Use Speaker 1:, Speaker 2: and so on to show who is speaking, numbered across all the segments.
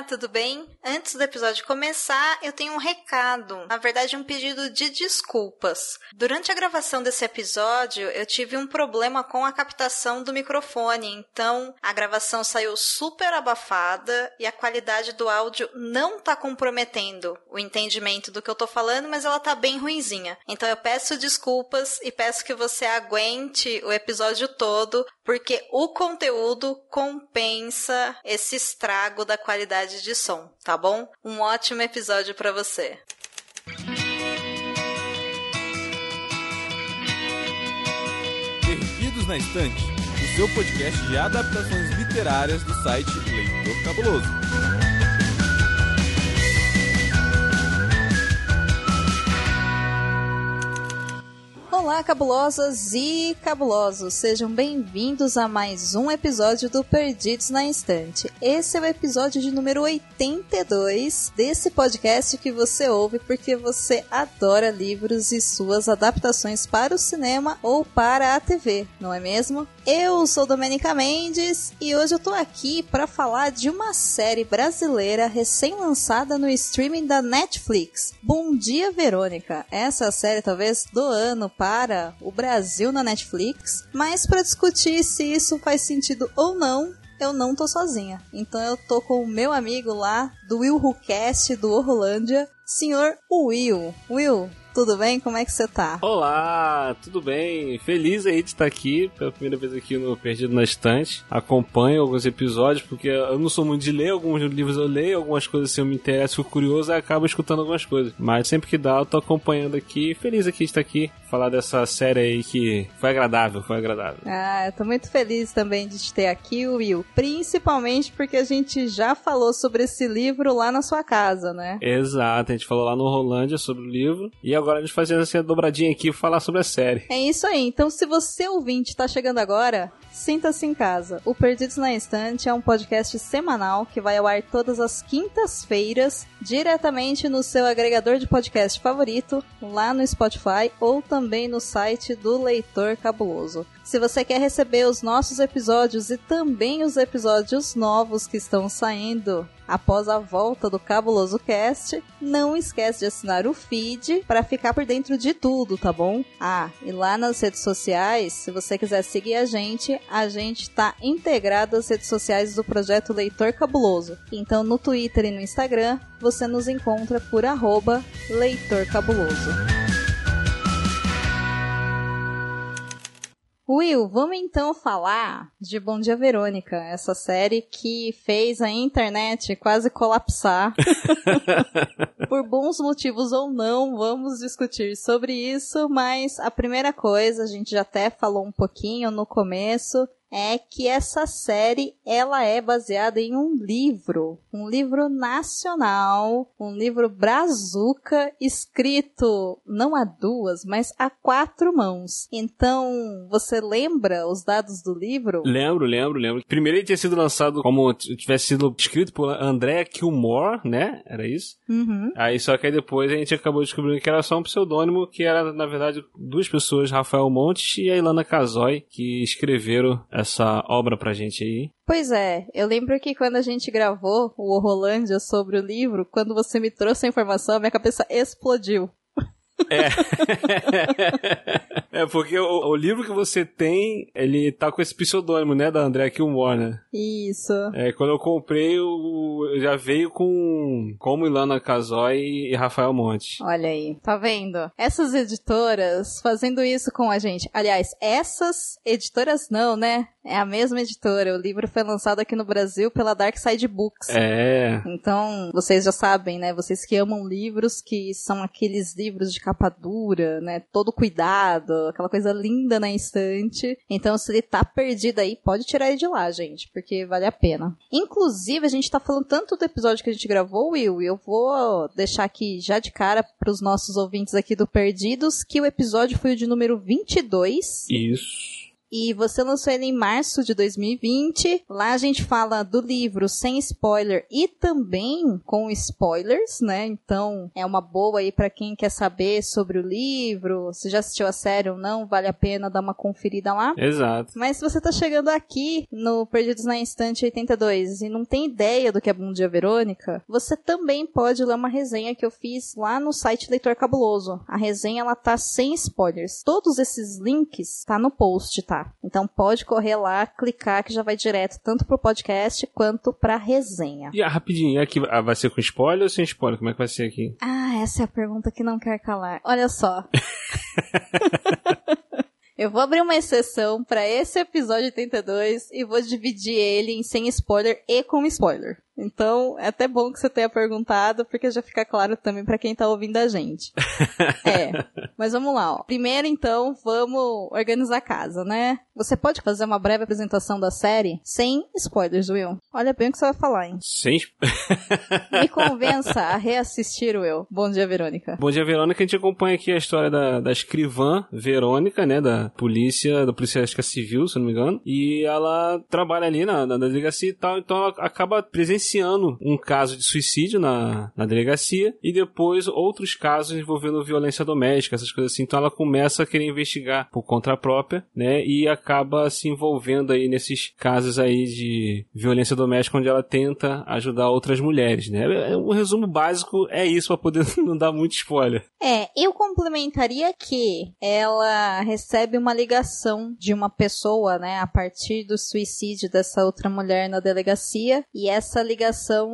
Speaker 1: Olá, tudo bem? Antes do episódio começar, eu tenho um recado, na verdade, um pedido de desculpas. Durante a gravação desse episódio, eu tive um problema com a captação do microfone, então a gravação saiu super abafada e a qualidade do áudio não tá comprometendo o entendimento do que eu tô falando, mas ela tá bem ruinzinha. Então eu peço desculpas e peço que você aguente o episódio todo, porque o conteúdo compensa esse estrago da qualidade de som, tá bom? Um ótimo episódio para você.
Speaker 2: Perdidos na Estante, o seu podcast de adaptações literárias do site Leitor Cabuloso.
Speaker 3: Olá, cabulosas e cabulosos! Sejam bem-vindos a mais um episódio do Perdidos na Instante. Esse é o episódio de número 82 desse podcast que você ouve porque você adora livros e suas adaptações para o cinema ou para a TV, não é mesmo? Eu sou Domenica Mendes e hoje eu tô aqui para falar de uma série brasileira recém-lançada no streaming da Netflix. Bom dia, Verônica! Essa série talvez do ano para para o Brasil na Netflix, mas para discutir se isso faz sentido ou não, eu não tô sozinha. Então eu tô com o meu amigo lá do Will Who Cast do Orlândia, senhor Will. Will, tudo bem? Como é que você tá?
Speaker 4: Olá, tudo bem? Feliz aí de estar aqui, pela primeira vez aqui no Perdido na Estante. Acompanho alguns episódios, porque eu não sou muito de ler alguns livros, eu leio algumas coisas assim, eu me interesso, fico curioso e acabo escutando algumas coisas. Mas sempre que dá, eu tô acompanhando aqui. Feliz aqui de estar aqui, falar dessa série aí que foi agradável, foi agradável.
Speaker 3: Ah, eu tô muito feliz também de te ter aqui, Will. Principalmente porque a gente já falou sobre esse livro lá na sua casa, né?
Speaker 4: Exato, a gente falou lá no Rolândia sobre o livro. E agora a gente fazendo assim a dobradinha aqui e falar sobre a série.
Speaker 3: É isso aí. Então, se você ouvinte está chegando agora, sinta-se em casa. O Perdidos na Estante é um podcast semanal que vai ao ar todas as quintas-feiras, diretamente no seu agregador de podcast favorito, lá no Spotify ou também no site do Leitor Cabuloso. Se você quer receber os nossos episódios e também os episódios novos que estão saindo após a volta do Cabuloso Cast, não esquece de assinar o feed para ficar por dentro de tudo, tá bom? Ah, e lá nas redes sociais, se você quiser seguir a gente, a gente está integrado às redes sociais do projeto Leitor Cabuloso. Então no Twitter e no Instagram você nos encontra por arroba Leitor Cabuloso. Will, vamos então falar de Bom Dia Verônica, essa série que fez a internet quase colapsar. Por bons motivos ou não, vamos discutir sobre isso, mas a primeira coisa, a gente já até falou um pouquinho no começo, é que essa série ela é baseada em um livro, um livro nacional, um livro brazuca escrito não a duas, mas a quatro mãos. Então, você lembra os dados do livro?
Speaker 4: Lembro, lembro, lembro. Primeiro ele tinha sido lançado como tivesse sido escrito por Andrea Kilmore, né? Era isso?
Speaker 3: Uhum.
Speaker 4: Aí só que aí depois a gente acabou descobrindo que era só um pseudônimo, que era na verdade duas pessoas, Rafael Montes e a Ilana Casoy, que escreveram essa obra pra gente aí.
Speaker 3: Pois é, eu lembro que quando a gente gravou o Rolândia sobre o livro, quando você me trouxe a informação, minha cabeça explodiu.
Speaker 4: É. é porque o, o, livro que você tem, ele tá com esse pseudônimo, né, da André Kilmore, né?
Speaker 3: Isso.
Speaker 4: É, quando eu comprei, eu, já veio com como Ilana Casoy e Rafael Monte.
Speaker 3: Olha aí, tá vendo? Essas editoras fazendo isso com a gente. Aliás, essas editoras não, né? É a mesma editora. O livro foi lançado aqui no Brasil pela Dark Side Books.
Speaker 4: É.
Speaker 3: Então, vocês já sabem, né? Vocês que amam livros que são aqueles livros de capa dura, né? Todo cuidado, aquela coisa linda na estante. Então, se ele tá perdido aí, pode tirar ele de lá, gente, porque vale a pena. Inclusive, a gente tá falando tanto do episódio que a gente gravou, Will, e eu vou deixar aqui já de cara pros nossos ouvintes aqui do Perdidos que o episódio foi o de número 22.
Speaker 4: Isso.
Speaker 3: E você lançou ele em março de 2020. Lá a gente fala do livro sem spoiler e também com spoilers, né? Então é uma boa aí para quem quer saber sobre o livro, se já assistiu a série ou não, vale a pena dar uma conferida lá.
Speaker 4: Exato.
Speaker 3: Mas se você tá chegando aqui no Perdidos na Instante 82 e não tem ideia do que é Bom Dia Verônica, você também pode ler uma resenha que eu fiz lá no site Leitor Cabuloso. A resenha ela tá sem spoilers. Todos esses links tá no post, tá? Então pode correr lá, clicar que já vai direto tanto pro podcast quanto pra resenha.
Speaker 4: E ah, rapidinho, aqui ah, vai ser com spoiler ou sem spoiler? Como é que vai ser aqui?
Speaker 3: Ah, essa é a pergunta que não quer calar. Olha só. Eu vou abrir uma exceção para esse episódio 82 e vou dividir ele em sem spoiler e com spoiler. Então, é até bom que você tenha perguntado, porque já fica claro também para quem tá ouvindo a gente. é. Mas vamos lá, ó. Primeiro, então, vamos organizar a casa, né? Você pode fazer uma breve apresentação da série sem spoilers, Will. Olha bem o que você vai falar, hein?
Speaker 4: Sem
Speaker 3: Me convença a reassistir, Will. Bom dia, Verônica.
Speaker 4: Bom dia, Verônica. A gente acompanha aqui a história da, da escrivã Verônica, né? Da polícia, da polícia acho que é civil, se não me engano. E ela trabalha ali na, na delegacia e tal, então ela acaba presenciando iniciando um caso de suicídio na, na delegacia e depois outros casos envolvendo violência doméstica, essas coisas assim. Então ela começa a querer investigar por conta própria, né? E acaba se envolvendo aí nesses casos aí de violência doméstica onde ela tenta ajudar outras mulheres, né? O resumo básico é isso para poder não dar muito spoiler.
Speaker 3: É, eu complementaria que ela recebe uma ligação de uma pessoa, né, a partir do suicídio dessa outra mulher na delegacia e essa ligação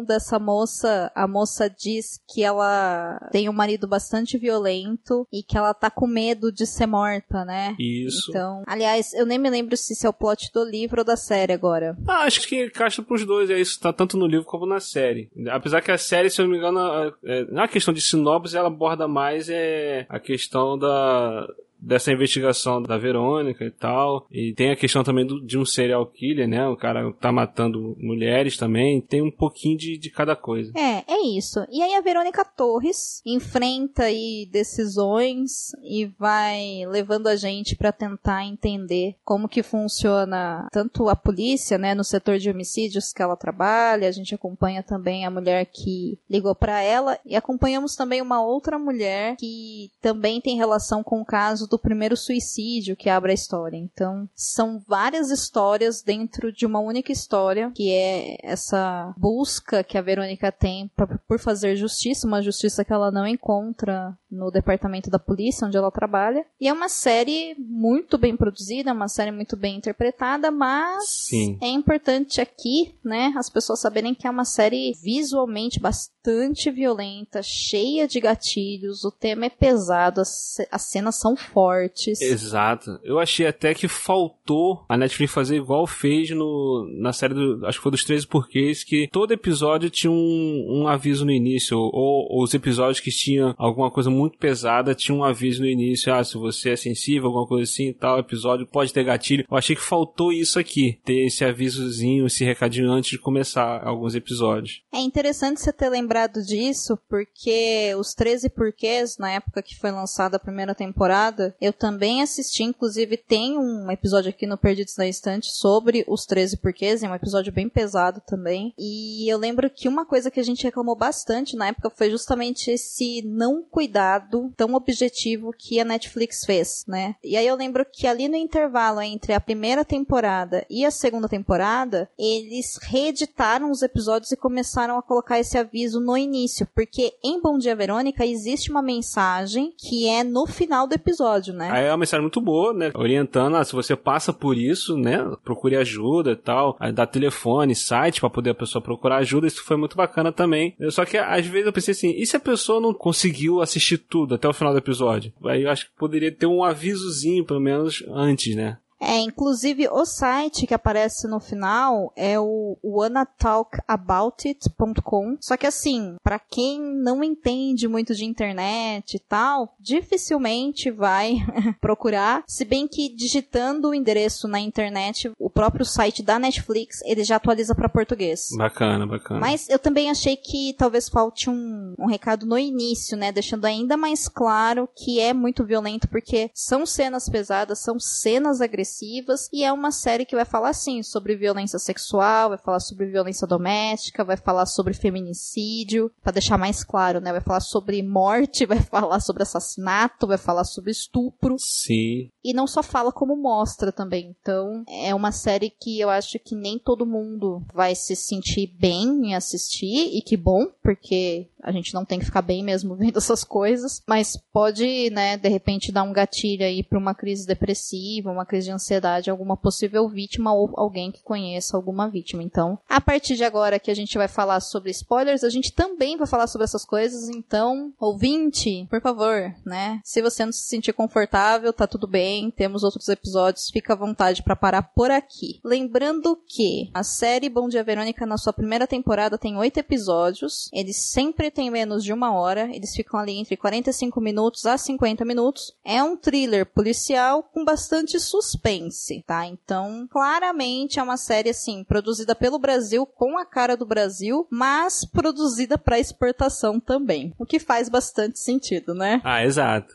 Speaker 3: dessa moça, a moça diz que ela tem um marido bastante violento e que ela tá com medo de ser morta, né?
Speaker 4: Isso.
Speaker 3: Então, aliás, eu nem me lembro se isso é o plot do livro ou da série agora.
Speaker 4: Ah, acho que encaixa pros dois, é isso, tá tanto no livro como na série. Apesar que a série, se eu não me engano, é, na questão de sinopse, ela aborda mais é a questão da dessa investigação da Verônica e tal. E tem a questão também do, de um serial killer, né? O cara tá matando mulheres também. Tem um pouquinho de, de cada coisa.
Speaker 3: É, é isso. E aí a Verônica Torres enfrenta aí decisões e vai levando a gente para tentar entender como que funciona tanto a polícia, né, no setor de homicídios que ela trabalha. A gente acompanha também a mulher que ligou para ela e acompanhamos também uma outra mulher que também tem relação com o caso caso do primeiro suicídio que abre a história. Então, são várias histórias dentro de uma única história, que é essa busca que a Verônica tem pra, por fazer justiça, uma justiça que ela não encontra no departamento da polícia onde ela trabalha. E é uma série muito bem produzida, uma série muito bem interpretada, mas
Speaker 4: Sim.
Speaker 3: é importante aqui, né, as pessoas saberem que é uma série visualmente bastante violenta, cheia de gatilhos, o tema é pesado, as, as cenas são fortes.
Speaker 4: Exato. Eu achei até que faltou a Netflix fazer igual fez no, na série do, acho que foi dos 13 porquês, que todo episódio tinha um, um aviso no início, ou, ou os episódios que tinham alguma coisa muito pesada tinha um aviso no início, ah, se você é sensível, alguma coisa assim, tal episódio pode ter gatilho. Eu achei que faltou isso aqui, ter esse avisozinho, esse recadinho antes de começar alguns episódios.
Speaker 3: É interessante você ter lembrado disso, porque os 13 porquês, na época que foi lançada a primeira temporada, eu também assisti, inclusive tem um episódio aqui no Perdidos na Estante sobre os 13 porquês, é um episódio bem pesado também. E eu lembro que uma coisa que a gente reclamou bastante na época foi justamente esse não cuidado tão objetivo que a Netflix fez, né? E aí eu lembro que ali no intervalo entre a primeira temporada e a segunda temporada, eles reeditaram os episódios e começaram a colocar esse aviso no início, porque em Bom Dia Verônica existe uma mensagem que é no final do episódio episódio, né?
Speaker 4: Aí é uma mensagem muito boa, né? Orientando, ah, se você passa por isso, né? Procure ajuda e tal. Aí dá telefone, site para poder a pessoa procurar ajuda. Isso foi muito bacana também. Só que às vezes eu pensei assim, e se a pessoa não conseguiu assistir tudo até o final do episódio? Aí eu acho que poderia ter um avisozinho, pelo menos, antes, né?
Speaker 3: É, inclusive o site que aparece no final é o wannatalkaboutit.com. Só que assim, para quem não entende muito de internet e tal, dificilmente vai procurar, se bem que digitando o endereço na internet, o próprio site da Netflix, ele já atualiza para português.
Speaker 4: Bacana, bacana.
Speaker 3: Mas eu também achei que talvez falte um, um recado no início, né, deixando ainda mais claro que é muito violento porque são cenas pesadas, são cenas agressivas depressivas. E é uma série que vai falar, sim, sobre violência sexual, vai falar sobre violência doméstica, vai falar sobre feminicídio, para deixar mais claro, né? Vai falar sobre morte, vai falar sobre assassinato, vai falar sobre estupro.
Speaker 4: Sim.
Speaker 3: E não só fala como mostra também. Então, é uma série que eu acho que nem todo mundo vai se sentir bem em assistir, e que bom, porque a gente não tem que ficar bem mesmo vendo essas coisas, mas pode, né, de repente dar um gatilho aí para uma crise depressiva, uma crise de ansiedade, alguma possível vítima ou alguém que conheça alguma vítima. Então, a partir de agora que a gente vai falar sobre spoilers, a gente também vai falar sobre essas coisas, então, ouvinte, por favor, né, se você não se sentir confortável, tá tudo bem, temos outros episódios, fica à vontade para parar por aqui. Lembrando que a série Bom Dia Verônica na sua primeira temporada tem oito episódios, eles sempre têm menos de uma hora, eles ficam ali entre 45 minutos a 50 minutos. É um thriller policial com bastante suspense, tá? Então, claramente é uma série assim, produzida pelo Brasil com a cara do Brasil, mas produzida para exportação também, o que faz bastante sentido, né?
Speaker 4: Ah, exato.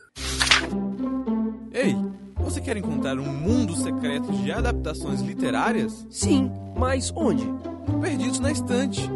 Speaker 2: Ei, você quer encontrar um mundo secreto de adaptações literárias?
Speaker 5: Sim, mas onde?
Speaker 2: Perdidos na estante.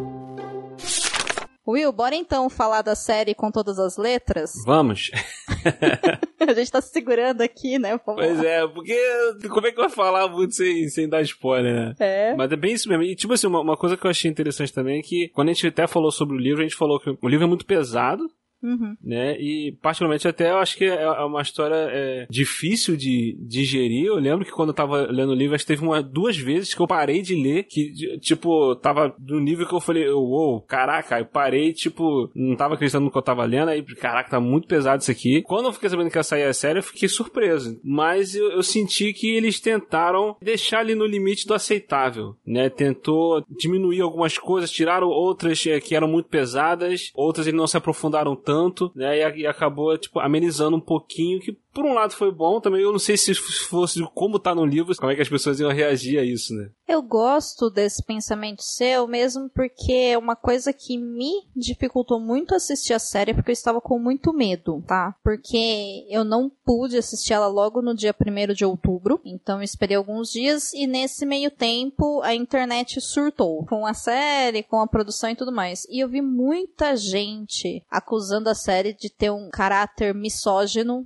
Speaker 3: Will, bora então falar da série com todas as letras?
Speaker 4: Vamos.
Speaker 3: a gente tá se segurando aqui, né? Vamos
Speaker 4: Pois
Speaker 3: lá.
Speaker 4: é, porque como é que vai falar muito sem, sem dar spoiler, né?
Speaker 3: É.
Speaker 4: Mas é bem isso mesmo. E, tipo assim, uma, uma coisa que eu achei interessante também é que, quando a gente até falou sobre o livro, a gente falou que o livro é muito pesado,
Speaker 3: Uhum.
Speaker 4: né? E, particularmente, até eu acho que é é uma história é, difícil de digerir. Eu lembro que quando eu tava lendo o livro, acho que teve uma, duas vezes que eu parei de ler, que, tipo, tava no nível que eu falei, uou, caraca, eu parei, tipo, não tava acreditando no que eu tava lendo, aí, caraca, tá muito pesado isso aqui. Quando eu fiquei sabendo que ia sair a série, eu fiquei surpreso. Mas eu, eu senti que eles tentaram deixar ali no limite do aceitável, né? Tentou diminuir algumas coisas, tiraram outras eh, que eram muito pesadas, outras eles não se aprofundaram tanto, né? E, e acabou, tipo, amenizando um pouquinho, que por um lado foi bom também. Eu não sei se fosse como tá no livro, como é que as pessoas iam reagir a isso, né?
Speaker 3: Eu gosto desse pensamento seu, mesmo porque é uma coisa que me dificultou muito assistir a série, porque eu estava com muito medo, tá? Porque eu não pude assistir ela logo no dia 1 de outubro, então eu esperei alguns dias e nesse meio tempo a internet surtou com a série, com a produção e tudo mais. E eu vi muita gente acusando a série de ter um caráter misógino,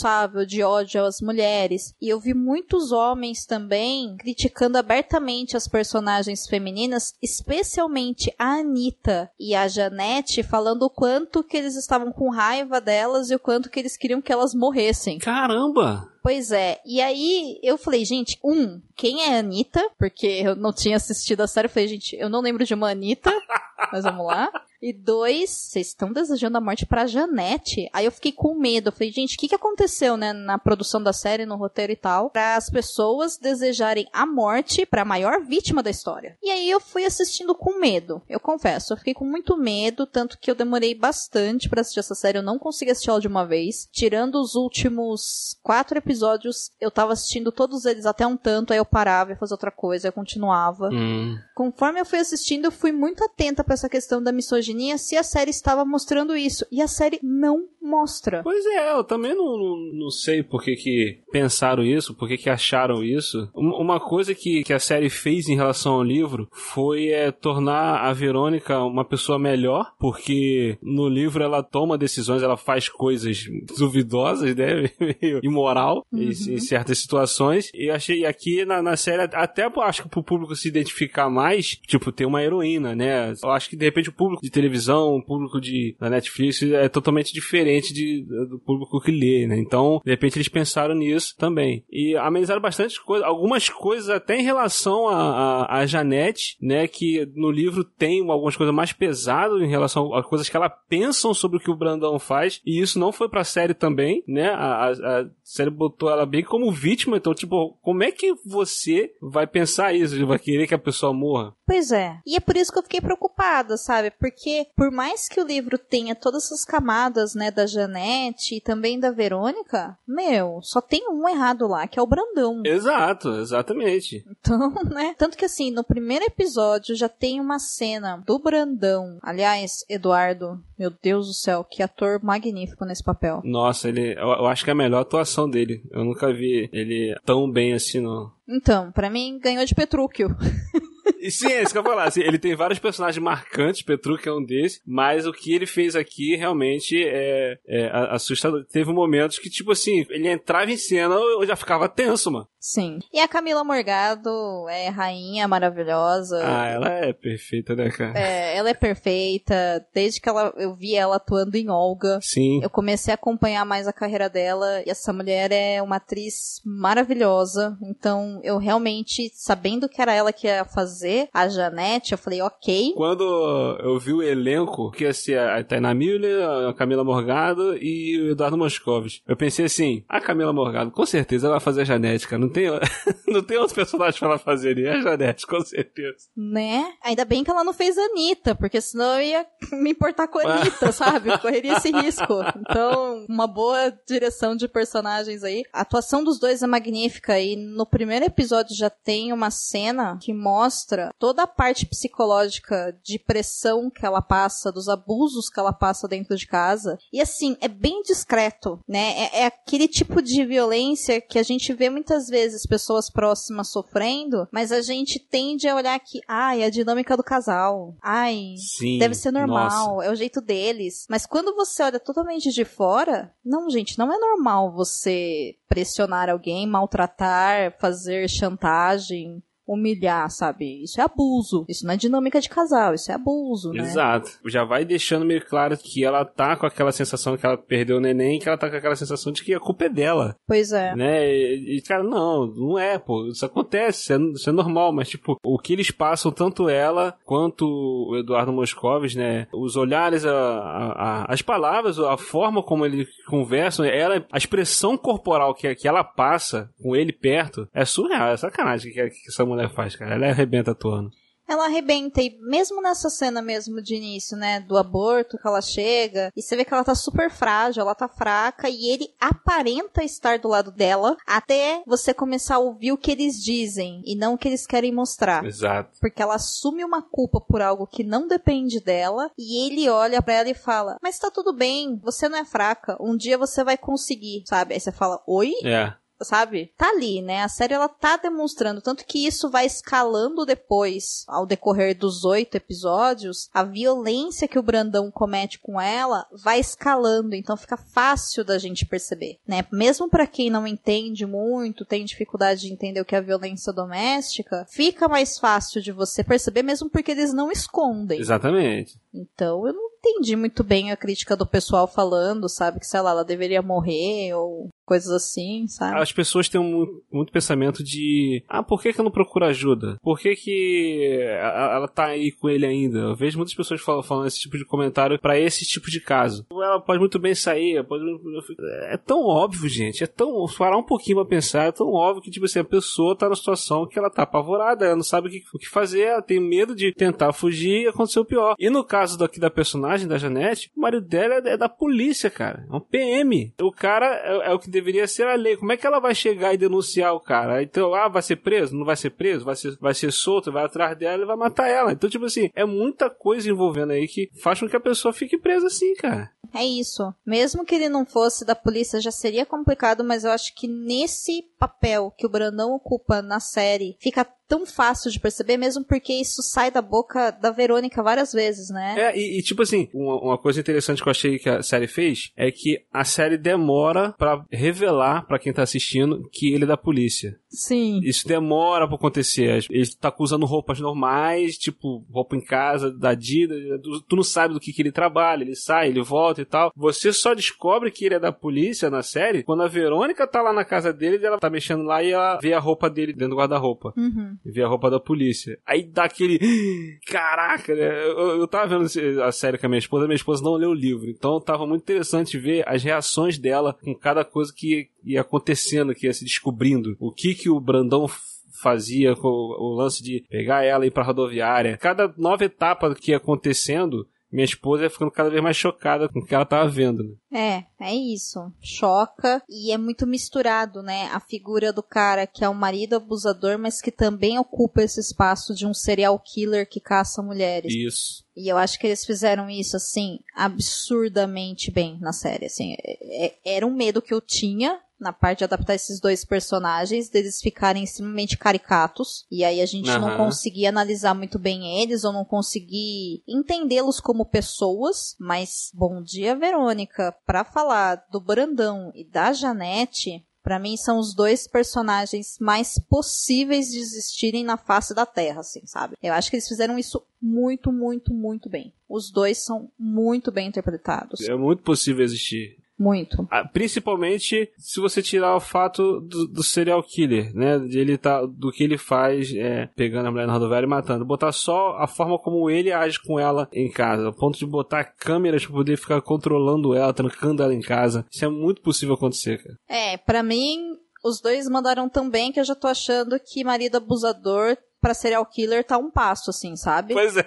Speaker 3: irresponsável, de ódio às mulheres. E eu vi muitos homens também criticando abertamente as personagens femininas, especialmente a Anitta e a Janete, falando o quanto que eles estavam com raiva delas e o quanto que eles queriam que elas morressem.
Speaker 4: Caramba!
Speaker 3: Pois é, e aí eu falei, gente, um, quem é a Anitta? Porque eu não tinha assistido a série, eu falei, gente, eu não lembro de uma Anitta, mas vamos lá. E dois, vocês estão desejando a morte pra Janete? Aí eu fiquei com medo, eu falei, gente, o que, que aconteceu, né, na produção da série, no roteiro e tal, para as pessoas desejarem a morte pra maior vítima da história? E aí eu fui assistindo com medo, eu confesso, eu fiquei com muito medo, tanto que eu demorei bastante pra assistir essa série, eu não consegui assistir ela de uma vez, tirando os últimos quatro episódios, eu tava assistindo todos eles até um tanto, aí eu parava, ia fazer outra coisa, eu continuava.
Speaker 4: Hum.
Speaker 3: Conforme eu fui assistindo, eu fui muito atenta pra essa questão da misoginia, se a série estava mostrando isso. E a série não mostra.
Speaker 4: Pois é, eu também não, não, não sei por que, que pensaram isso, por que, que acharam isso. Um- Uma coisa que, que a série fez em relação ao livro foi é, tornar a Verônica uma pessoa melhor, porque no livro ela toma decisões, ela faz coisas duvidosas, né? Meio imoral em, em certas situações. E achei aqui na, na série, até acho que pro público se identificar mais, tipo, ter uma heroína, né? Eu acho que de repente o público de televisão, o público de, da Netflix é totalmente diferente de, do público que lê, né? Então, de repente eles pensaram nisso também. E amenizaram bastante coisas, algumas coisas até em relação a, a, a Janete, né? Que no livro tem algumas coisas mais pesadas em relação a coisas que ela pensam sobre o que o Brandão faz. E isso não foi pra série também, né? A, a, a série botou ela bem como vítima. Então, tipo, como é que você vai pensar isso? Vai querer que a pessoa morra?
Speaker 3: Pois é. E é por isso que eu fiquei preocupada, sabe? Porque porque por mais que o livro tenha todas essas camadas, né, da Janete e também da Verônica, meu, só tem um errado lá, que é o Brandão.
Speaker 4: Exato, exatamente.
Speaker 3: Então, né? Tanto que assim, no primeiro episódio já tem uma cena do Brandão. Aliás, Eduardo, meu Deus do céu, que ator magnífico nesse papel.
Speaker 4: Nossa, ele, eu, eu acho que é a melhor atuação dele. Eu nunca vi ele tão bem assim, não.
Speaker 3: Então, pra mim, ganhou de Petrúquio.
Speaker 4: E sim, é isso que eu ia falar. Assim, ele tem vários personagens marcantes, Petruc é um desses, mas o que ele fez aqui realmente é, é assustador. Teve momentos que, tipo assim, ele entrava em cena, eu já ficava tenso, mano.
Speaker 3: Sim. E a Camila Morgado é rainha maravilhosa.
Speaker 4: Ah, ela é perfeita, né, cara?
Speaker 3: É, ela é perfeita. Desde que ela, eu vi ela atuando em Olga.
Speaker 4: Sim.
Speaker 3: Eu comecei a acompanhar mais a carreira dela. E essa mulher é uma atriz maravilhosa. Então, eu realmente, sabendo que era ela que ia fazer a Janete, eu falei, ok.
Speaker 4: Quando eu vi o elenco, que ia ser a Taina Miller, a Camila Morgado e o Eduardo Moscovis, eu pensei assim, a Camila Morgado, com certeza ela vai fazer a Janete, cara. Não tem, não tem outros personagens pra ela fazer, é a Janete, com certeza.
Speaker 3: Né? Ainda bem que ela não fez a Anitta, porque senão eu ia me importar com a Anitta, sabe? Correria esse risco. Então, uma boa direção de personagens aí. A atuação dos dois é magnífica e no primeiro episódio já tem uma cena que mostra toda a parte psicológica de pressão que ela passa, dos abusos que ela passa dentro de casa. E assim, é bem discreto, né? É, é aquele tipo de violência que a gente vê muitas vezes pessoas próximas sofrendo, mas a gente tende a olhar que, ai, é a dinâmica do casal. Ai,
Speaker 4: Sim,
Speaker 3: deve ser normal,
Speaker 4: nossa.
Speaker 3: é o jeito deles. Mas quando você olha totalmente de fora, não, gente, não é normal você pressionar alguém, maltratar, fazer chantagem humilhar, sabe? Isso é abuso. Isso não é dinâmica de casal, isso é abuso, né?
Speaker 4: Exato. Já vai deixando meio claro que ela tá com aquela sensação que ela perdeu o neném, que ela tá com aquela sensação de que a culpa é dela.
Speaker 3: Pois é.
Speaker 4: Né? E, e, cara, não, não é, pô. Isso acontece, isso é, isso é normal, mas, tipo, o que eles passam, tanto ela quanto o Eduardo Moscovis, né? Os olhares, a, a, a, as palavras, a forma como eles conversam, ela, a expressão corporal que, que ela passa com ele perto, é surreal, é sacanagem que, que essa mulher mulher faz, cara. Ela arrebenta atuando.
Speaker 3: Ela arrebenta, e mesmo nessa cena mesmo de início, né, do aborto, que ela chega, e você vê que ela tá super frágil, ela tá fraca, e ele aparenta estar do lado dela, até você começar a ouvir o que eles dizem, e não o que eles querem mostrar.
Speaker 4: Exato.
Speaker 3: Porque ela assume uma culpa por algo que não depende dela, e ele olha para ela e fala, mas tá tudo bem, você não é fraca, um dia você vai conseguir, sabe? Aí você fala, oi?
Speaker 4: É
Speaker 3: sabe? Tá ali, né? A série ela tá demonstrando, tanto que isso vai escalando depois, ao decorrer dos oito episódios, a violência que o Brandão comete com ela vai escalando, então fica fácil da gente perceber, né? Mesmo para quem não entende muito, tem dificuldade de entender o que é violência doméstica, fica mais fácil de você perceber, mesmo porque eles não escondem.
Speaker 4: Exatamente.
Speaker 3: Então eu não entendi muito bem a crítica do pessoal falando, sabe? Que, sei lá, ela deveria morrer ou coisas assim, sabe?
Speaker 4: As pessoas têm muito, muito pensamento de ah, por que, que eu não procuro ajuda? Por que, que ela tá aí com ele ainda? Eu vejo muitas pessoas falando, esse tipo de comentário para esse tipo de caso. Ela pode muito bem sair, pode... é tão óbvio, gente, é tão parar um pouquinho pra pensar, é tão óbvio que tipo assim, a pessoa tá na situação que ela tá apavorada, ela não sabe o que, o que fazer, ela tem medo de tentar fugir e acontecer o pior. E no caso daqui da personagem da Janete, o marido dela é, é da polícia, cara, é um PM. O cara é, é o que deveria ser a lei. Como é que ela vai chegar e denunciar o cara? Então, ah, vai ser preso? Não vai ser preso? Vai ser, vai ser solto? Vai atrás dela e vai matar ela. Então, tipo assim, é muita coisa envolvendo aí que faz com que a pessoa fique presa assim, cara.
Speaker 3: É isso. Mesmo que ele não fosse da polícia, já seria complicado, mas eu acho que nesse papel que o Brandão ocupa na série, fica tão fácil de perceber, mesmo porque isso sai da boca da Verônica várias vezes, né?
Speaker 4: É, e, e tipo assim, uma, uma, coisa interessante que eu achei que a série fez é que a série demora para revelar para quem tá assistindo que ele é da polícia.
Speaker 3: Sim.
Speaker 4: Isso demora pra acontecer. Ele tá usando roupas normais, tipo, roupa em casa, da Adidas. Tu não sabe do que, que ele trabalha, ele sai, ele volta e tal. Você só descobre que ele é da polícia na série quando a Verônica tá lá na casa dele e ela tá mexendo lá e ela vê a roupa dele dentro do guarda-roupa.
Speaker 3: Uhum
Speaker 4: ver a roupa da polícia. Aí dá aquele. Caraca, né? Eu, eu tava vendo a série com a minha esposa, minha esposa não leu o livro. Então tava muito interessante ver as reações dela com cada coisa que ia acontecendo, que ia se descobrindo. O que que o Brandão fazia com o lance de pegar ela e ir pra rodoviária. Cada nova etapa que ia acontecendo, minha esposa ia ficando cada vez mais chocada com o que ela tava vendo. Né?
Speaker 3: É, é isso. Choca e é muito misturado, né? A figura do cara que é o marido abusador, mas que também ocupa esse espaço de um serial killer que caça mulheres.
Speaker 4: Isso.
Speaker 3: E eu acho que eles fizeram isso, assim, absurdamente bem na série, assim. É, é, era um medo que eu tinha, na parte de adaptar esses dois personagens, deles ficarem extremamente caricatos, e aí a gente uhum. não conseguia analisar muito bem eles, ou não conseguir entendê-los como pessoas, mas bom dia, Verônica, para falar do Brandão e da Janete, para mim são os dois personagens mais possíveis de existirem na face da Terra, assim, sabe? Eu acho que eles fizeram isso muito, muito, muito bem. Os dois são muito bem interpretados.
Speaker 4: É muito possível existir.
Speaker 3: Muito.
Speaker 4: Ah, principalmente se você tirar o fato do, do, serial killer, né? De ele tá, do que ele faz é, pegando a mulher na rodoviária e matando. Botar só a forma como ele age com ela em casa. Ao ponto de botar câmeras pra poder ficar controlando ela, trancando ela em casa. Isso é muito possível acontecer, cara.
Speaker 3: É, para mim, os dois mandaram tão bem que eu já tô achando que marido abusador para serial killer tá um passo, assim, sabe?
Speaker 4: Pois é.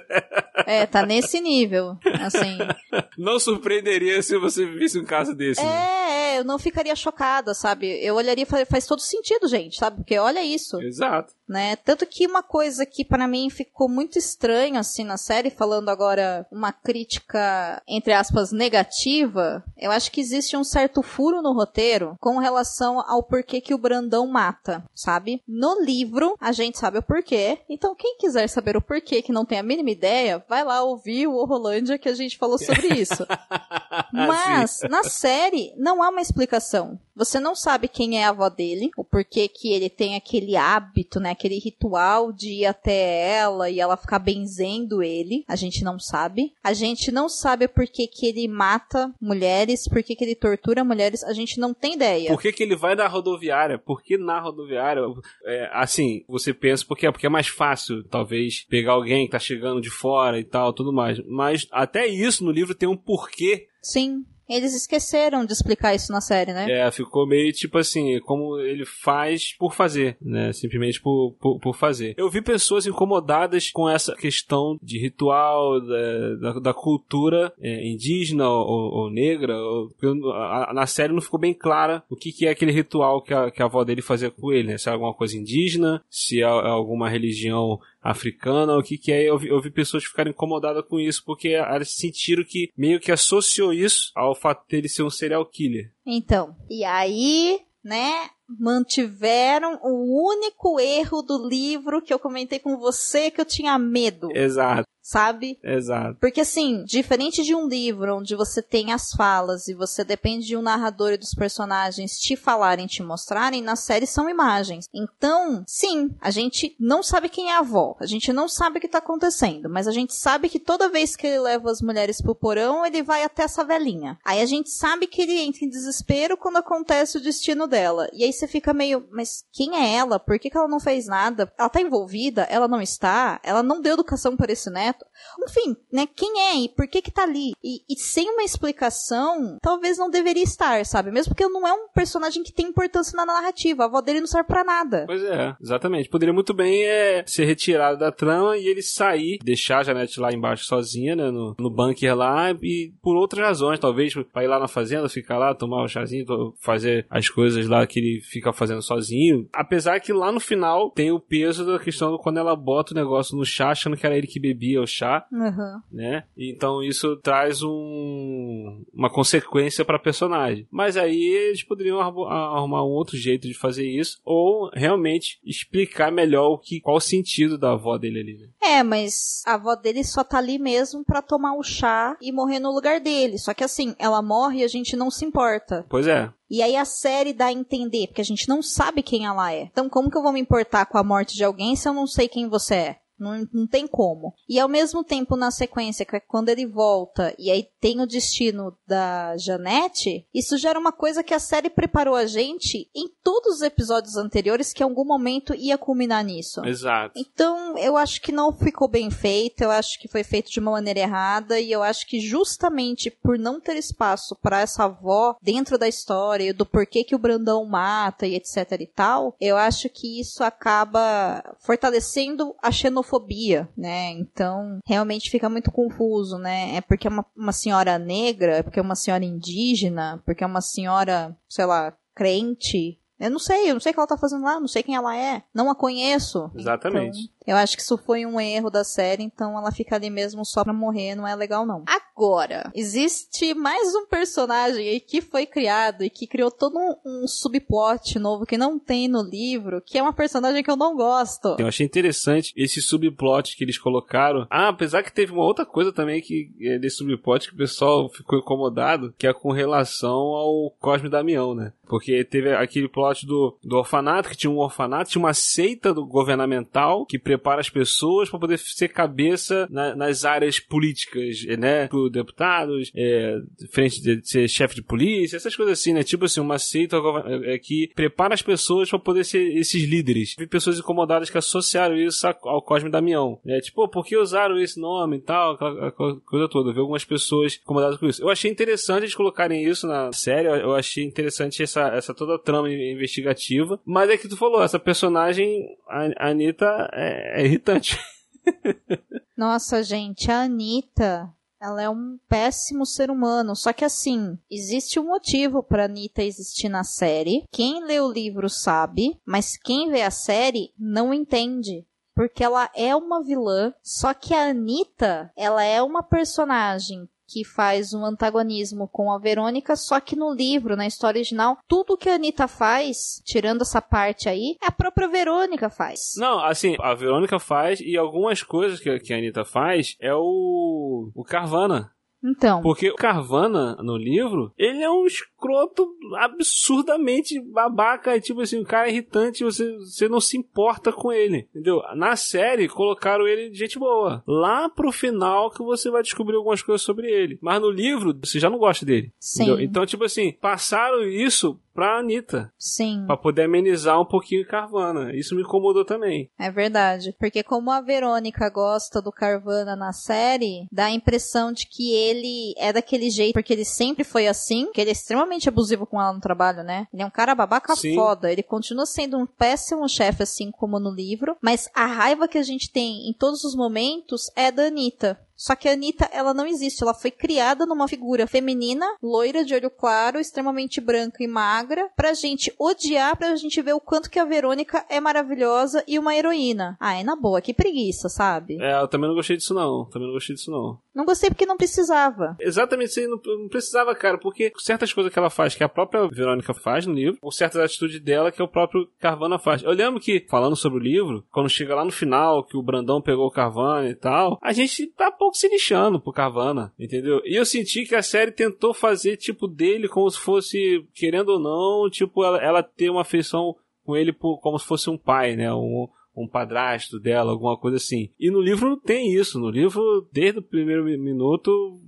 Speaker 3: É, tá nesse nível, assim.
Speaker 4: Não surpreenderia se você visse um caso desse.
Speaker 3: É, né? é, eu não ficaria chocada, sabe? Eu olharia e faz todo sentido, gente, sabe? Porque olha isso.
Speaker 4: Exato
Speaker 3: né? Tanto que uma coisa que para mim ficou muito estranho assim na série, falando agora uma crítica entre aspas negativa, eu acho que existe um certo furo no roteiro com relação ao porquê que o Brandão mata, sabe? No livro a gente sabe o porquê, então quem quiser saber o porquê que não tem a mínima ideia, vai lá ouvir o Rolândia que a gente falou sobre isso. Mas na série não há uma explicação. Você não sabe quem é a avó dele, o porquê que ele tem aquele hábito, né? Aquele ritual de ir até ela e ela ficar benzendo ele. A gente não sabe. A gente não sabe por que, que ele mata mulheres, por que, que ele tortura mulheres. A gente não tem ideia.
Speaker 4: Por que, que ele vai na rodoviária? Por que na rodoviária? É, assim, você pensa porque é, porque é mais fácil, talvez, pegar alguém que tá chegando de fora e tal, tudo mais. Mas até isso no livro tem um porquê
Speaker 3: Sim. Eles esqueceram de explicar isso na série, né?
Speaker 4: É, ficou meio tipo assim, como ele faz por fazer, né? Simplesmente por, por, por fazer. Eu vi pessoas incomodadas com essa questão de ritual, da, da, da cultura é, indígena ou, ou negra. Ou, a, na série não ficou bem clara o que, que é aquele ritual que a, que a avó dele fazia com ele, né? Se é alguma coisa indígena, se é alguma religião africana, o que que é. Eu vi, eu vi pessoas ficarem incomodadas com isso, porque elas sentiram que meio que associou isso ao fato dele ser um serial killer.
Speaker 3: Então, e aí, né, mantiveram o único erro do livro que eu comentei com você que eu tinha medo.
Speaker 4: Exato
Speaker 3: sabe?
Speaker 4: Exato.
Speaker 3: Porque assim, diferente de um livro onde você tem as falas e você depende de um narrador e dos personagens te falarem, te mostrarem, na série são imagens. Então, sim, a gente não sabe quem é a avó, a gente não sabe o que tá acontecendo, mas a gente sabe que toda vez que ele leva as mulheres pro porão, ele vai até essa velhinha. Aí a gente sabe que ele entra em desespero quando acontece o destino dela. E aí você fica meio, mas quem é ela? Por que, que ela não fez nada? Ela tá envolvida? Ela não está? Ela não deu educação para esse neto? Enfim, né? Quem é e por que que tá ali? E, e, sem uma explicação, talvez não deveria estar, sabe? Mesmo porque não é um personagem que tem importância na narrativa. A avó dele não serve para nada.
Speaker 4: Pois é, exatamente. Poderia muito bem é, ser retirado da trama e ele sair, deixar a Janete lá embaixo sozinha, né? No, no bunker lá e por outras razões, talvez pra ir lá na fazenda, ficar lá, tomar um chazinho, fazer as coisas lá que ele fica fazendo sozinho. Apesar que lá no final tem o peso da questão quando ela bota o negócio no chá, achando que era ele que bebia o chá,
Speaker 3: uhum.
Speaker 4: né? Então isso traz um, uma consequência para personagem. Mas aí eles poderiam arrumar um outro jeito de fazer isso ou realmente explicar melhor o que qual o sentido da avó dele ali. Né?
Speaker 3: É, mas a avó dele só tá ali mesmo para tomar o chá e morrer no lugar dele. Só que assim, ela morre e a gente não se importa.
Speaker 4: Pois é.
Speaker 3: E aí a série dá a entender, porque a gente não sabe quem ela é. Então como que eu vou me importar com a morte de alguém se eu não sei quem você é? Não, não tem como. E ao mesmo tempo, na sequência, que é quando ele volta e aí tem o destino da Janete, isso já era uma coisa que a série preparou a gente em todos os episódios anteriores que em algum momento ia culminar nisso.
Speaker 4: Exato.
Speaker 3: Então, eu acho que não ficou bem feito, eu acho que foi feito de uma maneira errada e eu acho que justamente por não ter espaço para essa avó dentro da história, do porquê que o Brandão mata e etc e tal, eu acho que isso acaba fortalecendo a xenofobia homofobia, né? Então, realmente fica muito confuso, né? É porque é uma, uma senhora negra, é porque é uma senhora indígena, porque é uma senhora, sei lá, crente, eu não sei, eu não sei o que ela tá fazendo lá, não sei quem ela é, não a conheço.
Speaker 4: Exatamente.
Speaker 3: Eu acho que isso foi um erro da série, então ela fica ali mesmo só pra morrer, não é legal não. Agora, existe mais um personagem aí que foi criado e que criou todo um, um subplot novo que não tem no livro, que é uma personagem que eu não gosto.
Speaker 4: Eu achei interessante esse subplot que eles colocaram. Ah, apesar que teve uma outra coisa também que é desse subplot que o pessoal ficou incomodado, que é com relação ao Cosme Damião, né? Porque teve aquele plot do, do orfanato, que tinha um orfanato, tinha uma seita do governamental que prepara as pessoas para poder ser cabeça na, nas áreas políticas, né? Por deputados, é, frente de ser chefe de polícia, essas coisas assim, né? Tipo assim, uma seita é, que prepara as pessoas para poder ser esses líderes. Vi pessoas incomodadas que associaram isso ao Cosme Damião. É tipo, por que usaram esse nome e tal, aquela, aquela coisa toda. Vi algumas pessoas incomodadas com isso. Eu achei interessante eles colocarem isso na série, eu achei interessante essa, essa toda trama investigativa. Mas é que tu falou, essa personagem, a Anitta, é, é irritante.
Speaker 3: Nossa, gente, a Anitta, ela é um péssimo ser humano. Só que assim, existe um motivo para Anitta existir na série. Quem lê o livro sabe, mas quem vê a série não entende. Porque ela é uma vilã, só que a Anitta, ela é uma personagem que faz um antagonismo com a Verônica, só que no livro, na história original, tudo que a Anitta faz, tirando essa parte aí, é a própria Verônica faz.
Speaker 4: Não, assim, a Verônica faz e algumas coisas que, que a Anitta faz é o, o Carvana.
Speaker 3: Então.
Speaker 4: Porque o Carvana, no livro, ele é um escroto absurdamente babaca. Tipo assim, um cara irritante, você, você não se importa com ele. Entendeu? Na série, colocaram ele de gente boa. Lá pro final que você vai descobrir algumas coisas sobre ele. Mas no livro, você já não gosta dele.
Speaker 3: Sim.
Speaker 4: Entendeu? Então, tipo assim, passaram isso pra Anitta.
Speaker 3: Sim.
Speaker 4: Pra poder amenizar um pouquinho Carvana. Isso me incomodou também.
Speaker 3: É verdade. Porque como a Verônica gosta do Carvana na série, dá a impressão de que ele é daquele jeito, porque ele sempre foi assim, que ele é extremamente abusivo com ela no trabalho, né? Ele é um cara babaca
Speaker 4: Sim.
Speaker 3: foda. Ele continua sendo um péssimo chefe, assim como no livro, mas a raiva que a gente tem em todos os momentos é da Anitta. Só que a Anitta, ela não existe. Ela foi criada numa figura feminina, loira, de olho claro, extremamente branca e magra, pra gente odiar, pra gente ver o quanto que a Verônica é maravilhosa e uma heroína. Ah, é na boa, que preguiça, sabe?
Speaker 4: É, eu também não gostei disso não. Também não gostei disso não.
Speaker 3: Não gostei porque não precisava.
Speaker 4: Exatamente, não, não precisava, cara, porque certas coisas que ela faz, que a própria Verônica faz no livro, ou certas atitudes dela que o próprio Carvana faz. Eu lembro que, falando sobre o livro, quando chega lá no final, que o Brandão pegou o Carvana e tal, a gente tá pouco se lixando pro Carvana, entendeu? E eu senti que a série tentou fazer, tipo, dele como se fosse, querendo ou não, tipo, ela, ela ter uma afeição com ele por, como se fosse um pai, né? Um, um padrasto dela, alguma coisa assim. E no livro não tem isso. No livro, desde o primeiro minuto,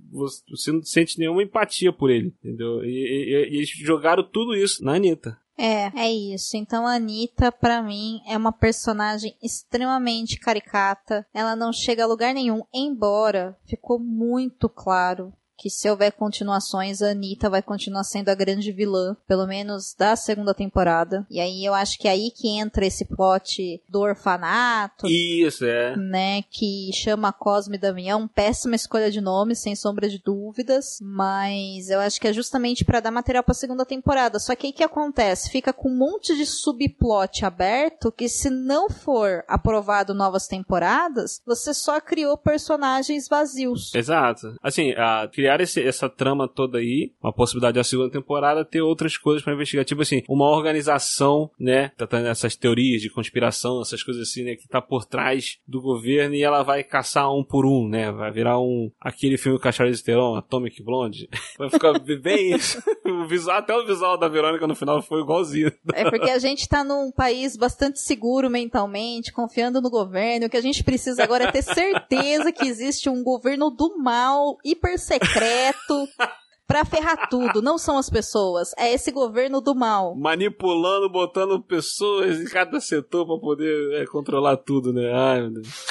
Speaker 4: você não sente nenhuma empatia por ele, entendeu? E, e, e eles jogaram tudo isso na Anitta.
Speaker 3: É, é isso. Então a Anitta, pra mim, é uma personagem extremamente caricata. Ela não chega a lugar nenhum, embora ficou muito claro que se houver continuações, a Anitta vai continuar sendo a grande vilã, pelo menos da segunda temporada. E aí eu acho que é aí que entra esse plot do orfanato.
Speaker 4: Isso, é.
Speaker 3: Né, que chama Cosme Damião. Péssima escolha de nome, sem sombra de dúvidas. Mas eu acho que é justamente para dar material pra segunda temporada. Só que aí que acontece? Fica com um monte de subplot aberto que se não for aprovado novas temporadas, você só criou personagens vazios.
Speaker 4: Exato. Assim, a criar esse, essa trama toda aí, uma possibilidade da segunda temporada ter outras coisas para investigar, tipo assim, uma organização, né, tratando essas teorias de conspiração, essas coisas assim, né, que tá por trás do governo e ela vai caçar um por um, né, vai virar um, aquele filme com a Charlize Atomic Blonde, vai ficar bem isso, o visual, até o visual da Verônica no final foi igualzinho.
Speaker 3: É porque a gente tá num país bastante seguro mentalmente, confiando no governo, o que a gente precisa agora é ter certeza que existe um governo do mal, hiper secreto, pra ferrar tudo. Não são as pessoas, é esse governo do mal.
Speaker 4: Manipulando, botando pessoas em cada setor pra poder é, controlar tudo, né? Ai, meu Deus.